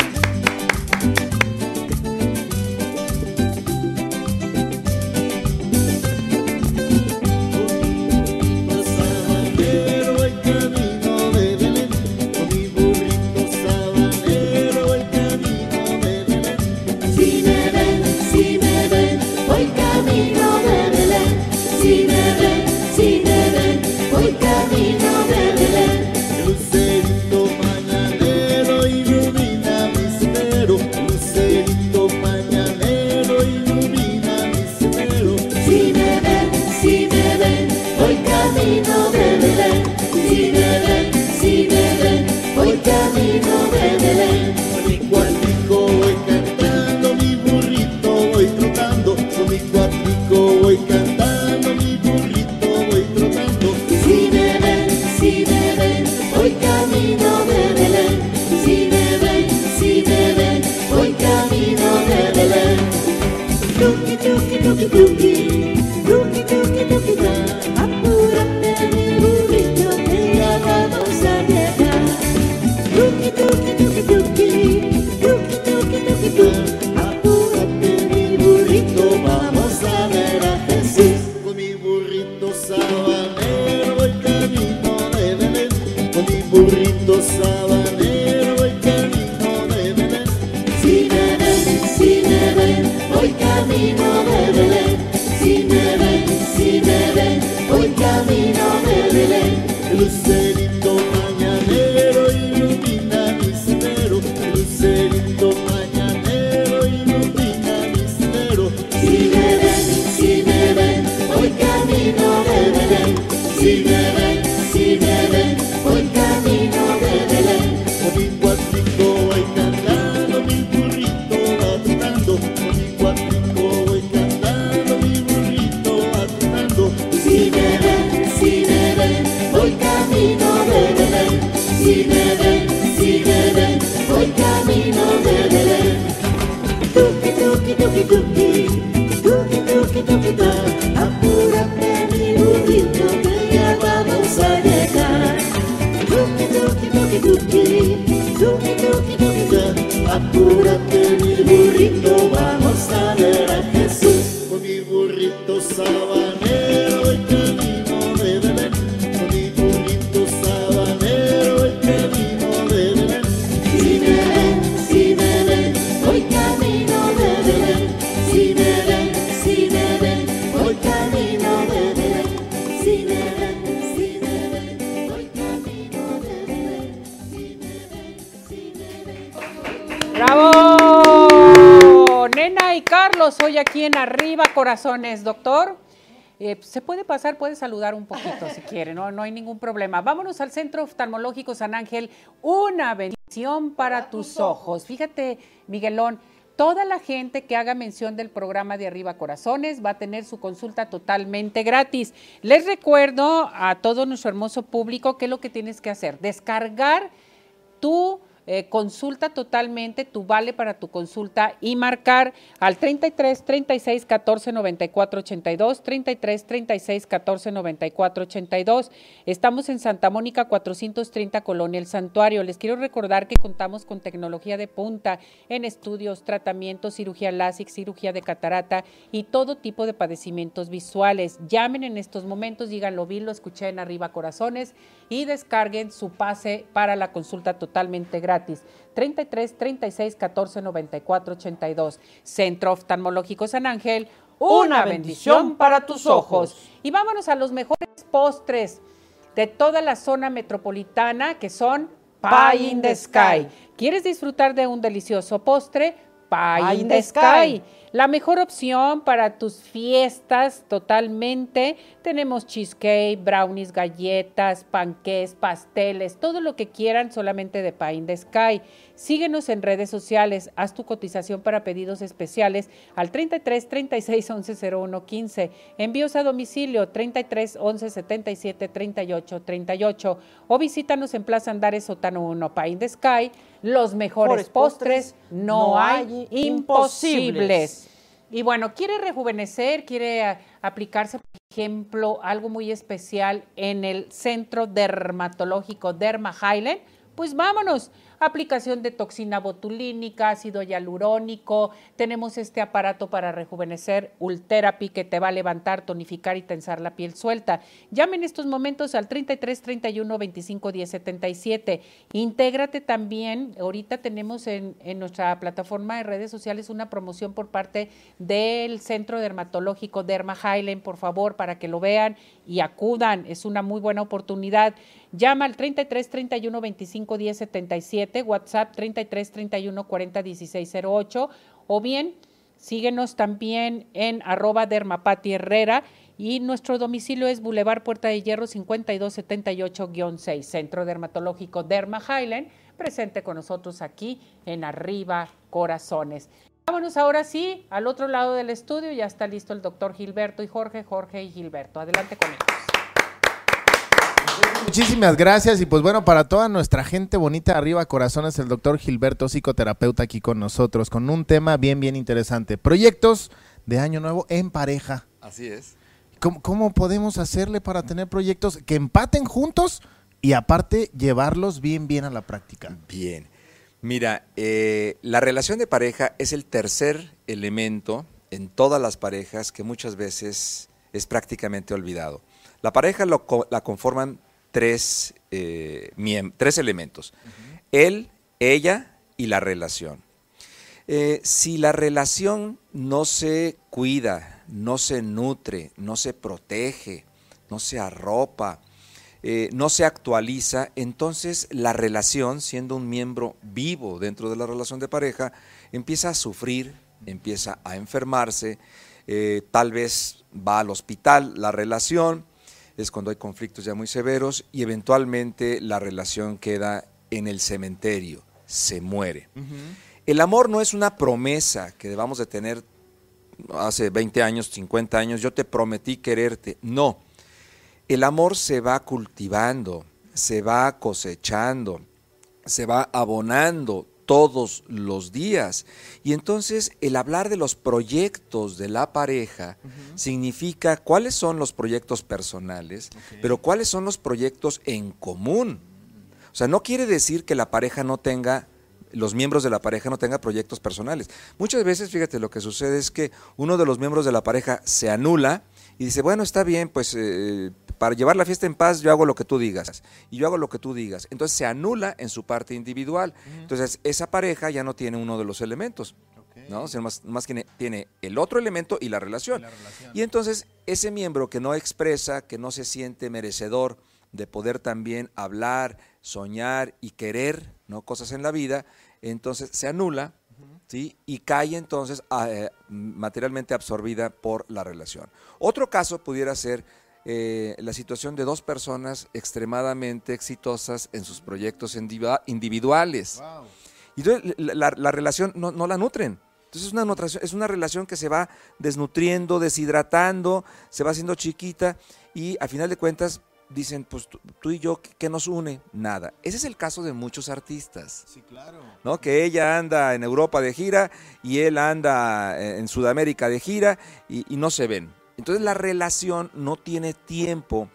salvaneira Carlos, hoy aquí en Arriba Corazones, doctor. Eh, se puede pasar, puede saludar un poquito si quiere, no, no hay ningún problema. Vámonos al Centro Oftalmológico San Ángel, una bendición para tus ojos. Fíjate, Miguelón, toda la gente que haga mención del programa de Arriba Corazones va a tener su consulta totalmente gratis. Les recuerdo a todo nuestro hermoso público qué es lo que tienes que hacer, descargar tu eh, consulta totalmente, tu vale para tu consulta y marcar al 33 36 14 94 82, 33 36 14 94 82. Estamos en Santa Mónica 430 Colonia El Santuario. Les quiero recordar que contamos con tecnología de punta en estudios, tratamientos, cirugía láser, cirugía de catarata y todo tipo de padecimientos visuales. Llamen en estos momentos, díganlo, vi, lo escuché en Arriba Corazones y descarguen su pase para la consulta totalmente gratis. 33 36 14 94 82. Centro Oftalmológico San Ángel, una bendición para tus ojos. Y vámonos a los mejores postres de toda la zona metropolitana que son Pie in the Sky. ¿Quieres disfrutar de un delicioso postre? Pie in the Sky. La mejor opción para tus fiestas totalmente. Tenemos cheesecake, brownies, galletas, panqués, pasteles, todo lo que quieran solamente de Pie in the Sky. Síguenos en redes sociales, haz tu cotización para pedidos especiales al 33 36 11 01 15. Envíos a domicilio 33 11 77 38 38 o visítanos en Plaza Andares Sotano 1 Pie in the Sky. Los mejores postres, postres, no, hay imposibles. Y bueno, quiere rejuvenecer, quiere a- aplicarse, por ejemplo, algo muy especial en el Centro Dermatológico Derma Highland, pues vámonos. Aplicación de toxina botulínica, ácido hialurónico. Tenemos este aparato para rejuvenecer, Ultherapy, que te va a levantar, tonificar y tensar la piel suelta. Llame en estos momentos al 33 31 25 10 77. Intégrate también. Ahorita tenemos en, en nuestra plataforma de redes sociales una promoción por parte del Centro Dermatológico Derma Highland, por favor, para que lo vean y acudan. Es una muy buena oportunidad. Llama al 33 31 25 10 77, WhatsApp 33 31 40 16 08 o bien síguenos también en arroba dermapati herrera y nuestro domicilio es Boulevard Puerta de Hierro 5278-6, Centro Dermatológico Derma Highland, presente con nosotros aquí en Arriba Corazones. Vámonos ahora sí al otro lado del estudio, ya está listo el doctor Gilberto y Jorge, Jorge y Gilberto. Adelante con ellos. Muchísimas gracias y pues bueno, para toda nuestra gente bonita arriba corazones, el doctor Gilberto, psicoterapeuta aquí con nosotros, con un tema bien, bien interesante. Proyectos de año nuevo en pareja. Así es. ¿Cómo, cómo podemos hacerle para tener proyectos que empaten juntos y aparte llevarlos bien, bien a la práctica? Bien. Mira, eh, la relación de pareja es el tercer elemento en todas las parejas que muchas veces es prácticamente olvidado. La pareja lo la conforman tres, eh, tres elementos. Él, ella y la relación. Eh, si la relación no se cuida, no se nutre, no se protege, no se arropa, eh, no se actualiza, entonces la relación, siendo un miembro vivo dentro de la relación de pareja, empieza a sufrir, empieza a enfermarse, tal vez va al hospital la relación, es cuando hay conflictos ya muy severos y eventualmente la relación queda en el cementerio, se muere. El amor no es una promesa que debamos de tener hace 20 años, 50 años, yo te prometí quererte. No, el amor se va cultivando, se va cosechando, se va abonando todos los días. Y entonces el hablar de los proyectos de la pareja significa cuáles son los proyectos personales, pero cuáles son los proyectos en común. O sea, no quiere decir que la pareja no tenga los miembros de la pareja no tengan proyectos personales. Muchas veces, fíjate, lo que sucede es que uno de los miembros de la pareja se anula y dice, bueno, está bien, pues eh, para llevar la fiesta en paz yo hago lo que tú digas y yo hago lo que tú digas. Entonces se anula en su parte individual. Entonces esa pareja ya no tiene uno de los elementos. ¿no? Sino más, más tiene, tiene el otro elemento y la relación. Y entonces ese miembro que no expresa, que no se siente merecedor de poder también hablar, soñar y querer ¿no? cosas en la vida, entonces se anula ¿sí? y cae entonces a- eh, materialmente absorbida por la relación. Otro caso pudiera ser eh, la situación de dos personas extremadamente exitosas en sus proyectos individua- individuales. Y entonces la, la- la relación no, no la nutren. Entonces es una, nutración- es una relación que se va desnutriendo, deshidratando, se va haciendo chiquita y a final de cuentas dicen, pues tú, tú y yo, ¿qué, nos une? Nada. Ese es el caso de muchos artistas. Sí, claro. ¿no? Que ella anda en Europa de gira y él anda eh, en Sudamérica de gira y, y no se ven. Entonces la relación no tiene tiempo,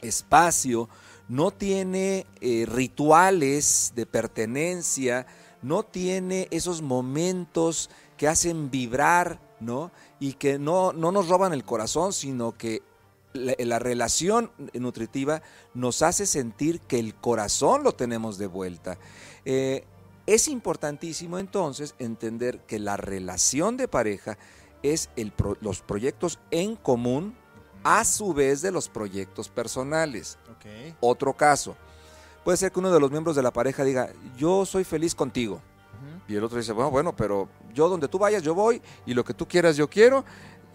espacio, no tiene eh, rituales de pertenencia, no tiene esos momentos que hacen vibrar, ¿no? Y que no, no nos roban el corazón, sino que la, la relación nutritiva nos hace sentir que el corazón lo tenemos de vuelta. Eh, es importantísimo entonces entender que la relación de pareja es el pro- los proyectos en común a su vez de los proyectos personales. Otro caso, puede ser que uno de los miembros de la pareja diga, yo soy feliz contigo, Y el otro dice, bueno, bueno, pero yo donde tú vayas, yo voy, y lo que tú quieras, yo quiero.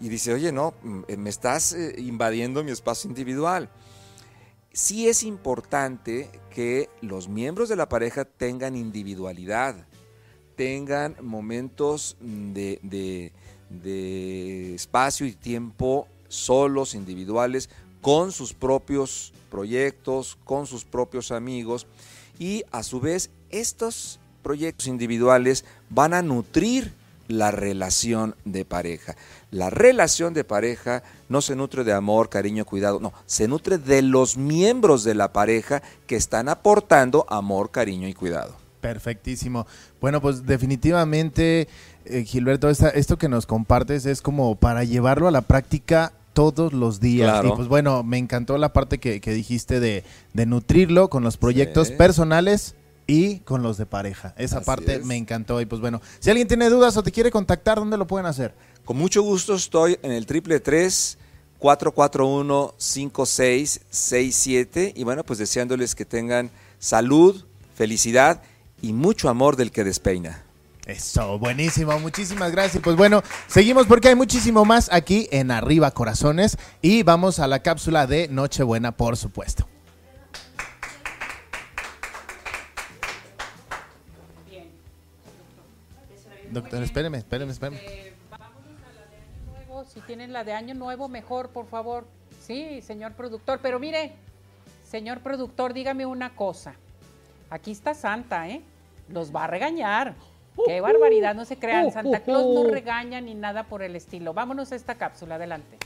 Y dice, oye, no, mm, eh, me estás eh, invadiendo mi espacio individual. Sí es importante que los miembros de la pareja tengan individualidad, tengan momentos de, de- de espacio y tiempo solos, individuales, con sus propios proyectos, con sus propios amigos y a su vez estos proyectos individuales van a nutrir la relación de pareja. La relación de pareja no se nutre de amor, cariño, cuidado, no, se nutre de los miembros de la pareja que están aportando amor, cariño y cuidado. Perfectísimo. Bueno, pues definitivamente, eh, Gilberto, esta- esto que nos compartes es como para llevarlo a la práctica todos los días. Claro. Y pues bueno, me encantó la parte que, que dijiste de, de nutrirlo con los proyectos personales y con los de pareja. Esa Así parte es. me encantó. Y pues bueno, si alguien tiene dudas o te quiere contactar, ¿dónde lo pueden hacer? Con mucho gusto estoy en el triple tres 441 5667 y bueno, pues deseándoles que tengan salud, felicidad y mucho amor del que despeina. Eso, buenísimo, muchísimas gracias. Pues bueno, seguimos porque hay muchísimo más aquí en Arriba Corazones y vamos a la cápsula de Nochebuena, por supuesto. Doctor, espéreme, espéreme, espéreme. Nuevo, Si tienen la de año nuevo, mejor, por favor. Sí, señor productor. Pero mire, señor productor, dígame una cosa. Aquí está Santa, ¿eh? Los va a regañar. Qué barbaridad, no se crean. Santa Claus no regaña ni nada por el estilo. Vámonos a esta cápsula, adelante.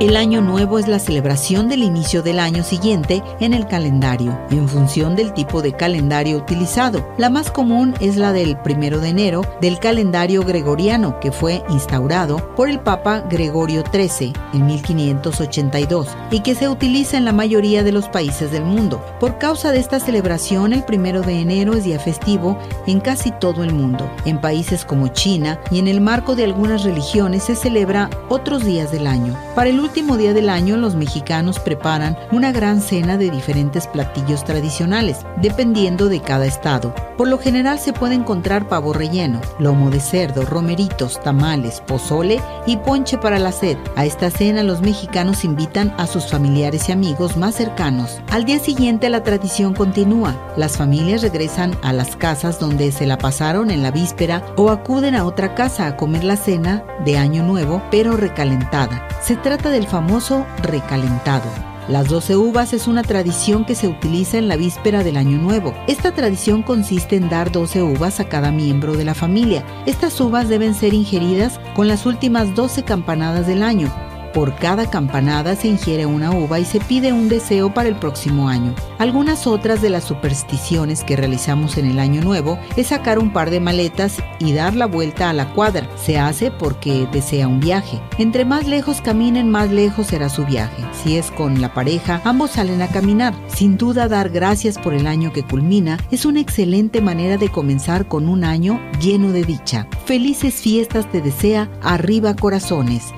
El año nuevo es la celebración del inicio del año siguiente en el calendario, en función del tipo de calendario utilizado. La más común es la del primero de enero del calendario gregoriano, que fue instaurado por el Papa Gregorio XIII en 1582 y que se utiliza en la mayoría de los países del mundo. Por causa de esta celebración, el primero de enero es día festivo en casi todo el mundo. En países como China y en el marco de algunas religiones se celebra otros días del año. Para el último día del año, los mexicanos preparan una gran cena de diferentes platillos tradicionales, dependiendo de cada estado. Por lo general se puede encontrar pavo relleno, lomo de cerdo, romeritos, tamales, pozole y ponche para la sed. A esta cena los mexicanos invitan a sus familiares y amigos más cercanos. Al día siguiente la tradición continúa. Las familias regresan a las casas donde se la pasaron en la víspera o acuden a otra casa a comer la cena de Año Nuevo, pero recalentada. Se trata del famoso recalentado. Las 12 uvas es una tradición que se utiliza en la víspera del Año Nuevo. Esta tradición consiste en dar 12 uvas a cada miembro de la familia. Estas uvas deben ser ingeridas con las últimas 12 campanadas del año. Por cada campanada se ingiere una uva y se pide un deseo para el próximo año. Algunas otras de las supersticiones que realizamos en el año nuevo es sacar un par de maletas y dar la vuelta a la cuadra. Se hace porque desea un viaje. Entre más lejos caminen, más lejos será su viaje. Si es con la pareja, ambos salen a caminar. Sin duda, dar gracias por el año que culmina es una excelente manera de comenzar con un año lleno de dicha. Felices fiestas te desea Arriba Corazones.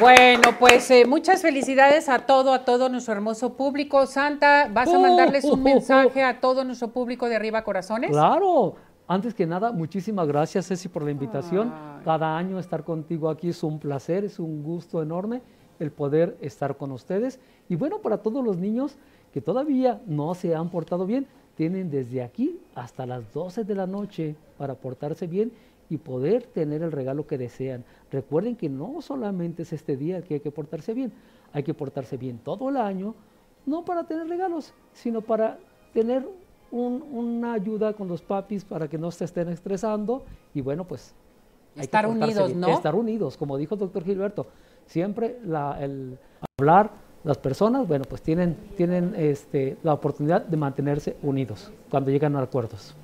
Bueno, pues eh, muchas felicidades a todo, a todo nuestro hermoso público. Santa, ¿vas a mandarles un mensaje a todo nuestro público de Arriba Corazones? Claro. Antes que nada, muchísimas gracias, Ceci, por la invitación. Cada año estar contigo aquí es un placer, es un gusto enorme el poder estar con ustedes. Y bueno, para todos los niños que todavía no se han portado bien, tienen desde aquí hasta las 12 de la noche para portarse bien y poder tener el regalo que desean. Recuerden que no solamente es este día que hay que portarse bien, hay que portarse bien todo el año, no para tener regalos, sino para tener un- una ayuda con los papis para que no se estén estresando y bueno, pues hay Estar unidos, bien, ¿no? Estar unidos, como dijo el doctor Gilberto, siempre la- el hablar, las personas, bueno, pues tienen, tienen este, la oportunidad de mantenerse unidos cuando llegan a acuerdos.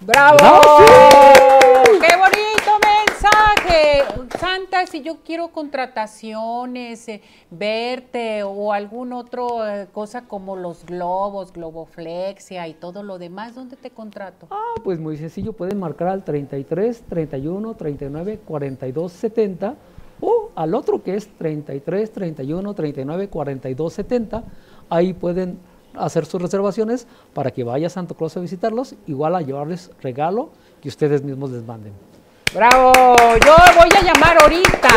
¡Bravo! ¡Bravo, ¡Qué bonito Santa, si yo quiero contrataciones, eh, verte o algún otro eh, cosa como los globos, globoflexia y todo lo demás, ¿dónde te contrato? Ah, pues muy sencillo, pueden marcar al 33 31 39 42 70 o o al otro que es 33 31 39 42 70. Ahí pueden hacer sus reservaciones para que vaya Santo Claus a visitarlos, igual a llevarles regalo que ustedes mismos les manden. Bravo, yo voy a llamar ahorita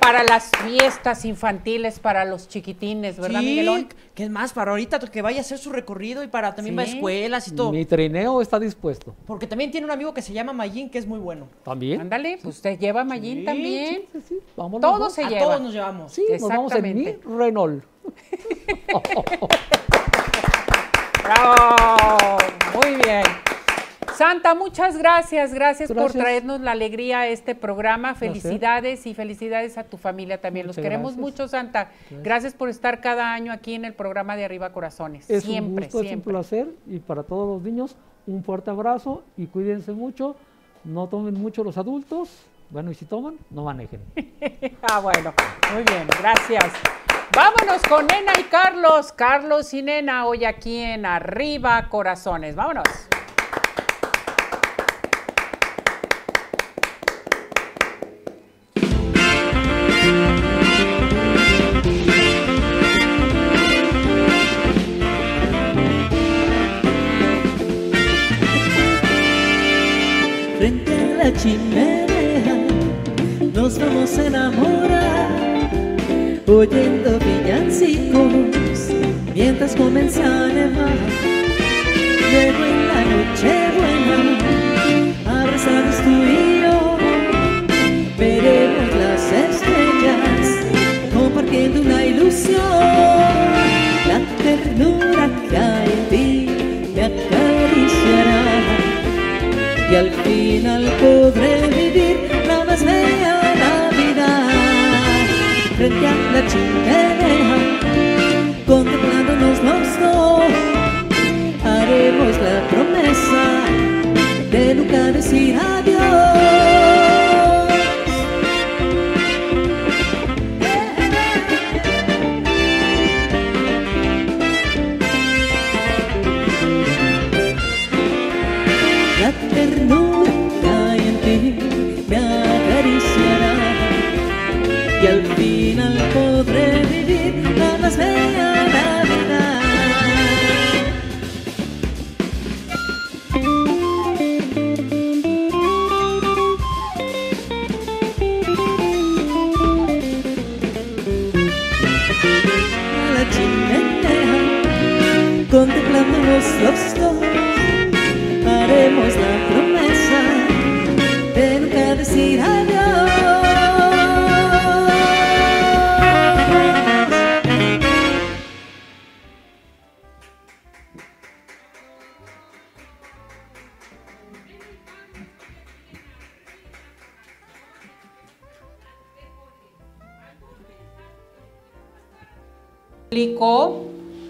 para las fiestas infantiles para los chiquitines, ¿verdad, Sí, Miguelón? que es más, para ahorita que vaya a hacer su recorrido y para también va a Sí. escuelas y todo. Mi trineo está dispuesto. Porque también tiene un amigo que se llama Mayín, que es muy bueno. ¿También? Ándale, pues usted lleva a Mayín Sí, también. sí, sí, Vámonos, Todo ¿no? se A lleva. todos nos llevamos. Sí, nos vamos en mi. Renault. Bravo, muy bien. Santa, muchas gracias, gracias, por traernos la alegría a este programa. Felicidades y felicidades a tu familia también. Los queremos gracias. mucho, Santa. Gracias. por estar cada año aquí en el programa de Arriba Corazones. Es siempre, un gusto, es un placer. Y para todos los niños, un fuerte abrazo y cuídense mucho. No tomen mucho los adultos. Bueno, y si toman, no manejen. ah, bueno, muy bien, gracias. Vámonos con Nena y Carlos. Carlos y Nena hoy aquí en Arriba Corazones. Vámonos. Chimenea nos vamos a enamorar oyendo villancicos mientras comienza a nevar. Luego en la noche buena, abrazados tú y yo, veremos las estrellas compartiendo una ilusión. La ternura que hay en ti y al final podré vivir la más bella Navidad. Frente a la chimenea contemplándonos los dos haremos la promesa de nunca decir adiós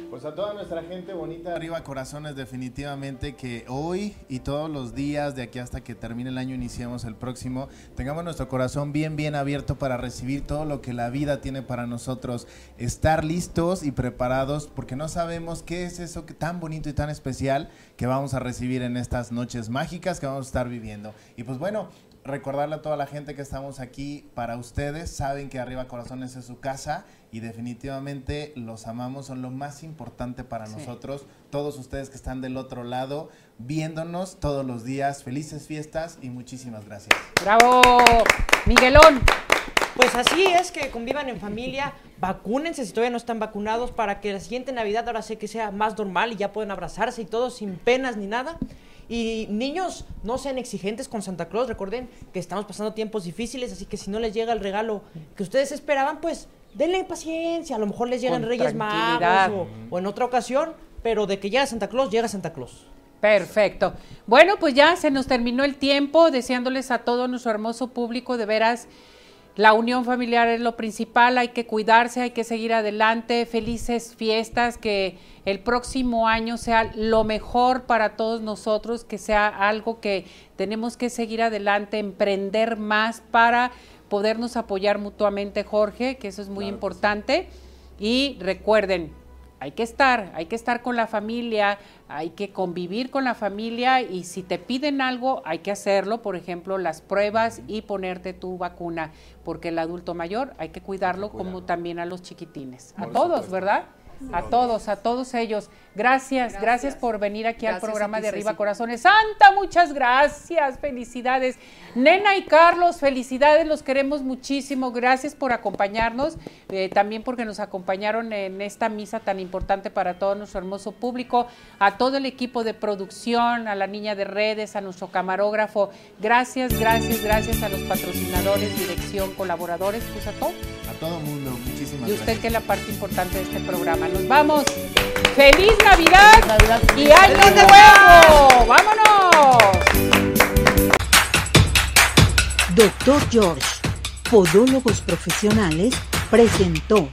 Pues a toda nuestra gente bonita, arriba corazones, definitivamente que hoy y todos los días de aquí hasta que termine el año, iniciemos el próximo, tengamos nuestro corazón bien, bien abierto para recibir todo lo que la vida tiene para nosotros, estar listos y preparados, porque no sabemos qué es eso que tan bonito y tan especial que vamos a recibir en estas noches mágicas que vamos a estar viviendo. Y pues bueno, recordarle a toda la gente que estamos aquí para ustedes. Saben que Arriba Corazones es su casa y definitivamente los amamos, son lo más importante para Sí. nosotros. Todos ustedes que están del otro lado, viéndonos todos los días. Felices fiestas y muchísimas gracias. Bravo, Miguelón. Pues así es que convivan en familia, vacúnense si todavía no están vacunados para que la siguiente Navidad ahora sé que sea más normal y ya pueden abrazarse y todo sin penas ni nada. Y niños, no sean exigentes con Santa Claus, recuerden que estamos pasando tiempos difíciles, así que si no les llega el regalo que ustedes esperaban, pues denle paciencia, a lo mejor les llegan Con Reyes. Magos o, o en otra ocasión, pero de que llega Santa Claus, llega Santa Claus. Perfecto. Bueno, pues ya se nos terminó el tiempo, deseándoles a todo nuestro hermoso público de veras. La unión familiar es lo principal, hay que cuidarse, hay que seguir adelante, felices fiestas, que el próximo año sea lo mejor para todos nosotros, que sea algo que tenemos que seguir adelante, emprender más para podernos apoyar mutuamente, Jorge, que eso es muy importante. Y recuerden, hay que estar, hay que estar con la familia, hay que convivir con la familia y si te piden algo, hay que hacerlo, por ejemplo, las pruebas y ponerte tu vacuna, porque el adulto mayor hay que cuidarlo como también a los chiquitines, a todos, supuesto. ¿verdad? A todos, a todos ellos. Gracias, gracias, por venir aquí al Gracias programa ti, de Arriba. Corazones. Santa, muchas gracias, felicidades. Nena y Carlos, felicidades, los queremos muchísimo. Gracias por acompañarnos, eh, también porque nos acompañaron en esta misa tan importante para todo nuestro hermoso público, a todo el equipo de producción, a la niña de redes, a nuestro camarógrafo. Gracias, gracias, gracias a los patrocinadores, dirección, colaboradores, pues a todos. Todo mundo, muchísimas Y usted gracias. que es la parte importante de este programa. Nos vamos. ¡Feliz Navidad! ¡Y Año Nuevo! ¡Vámonos! Doctor George, Podólogos Profesionales, presentó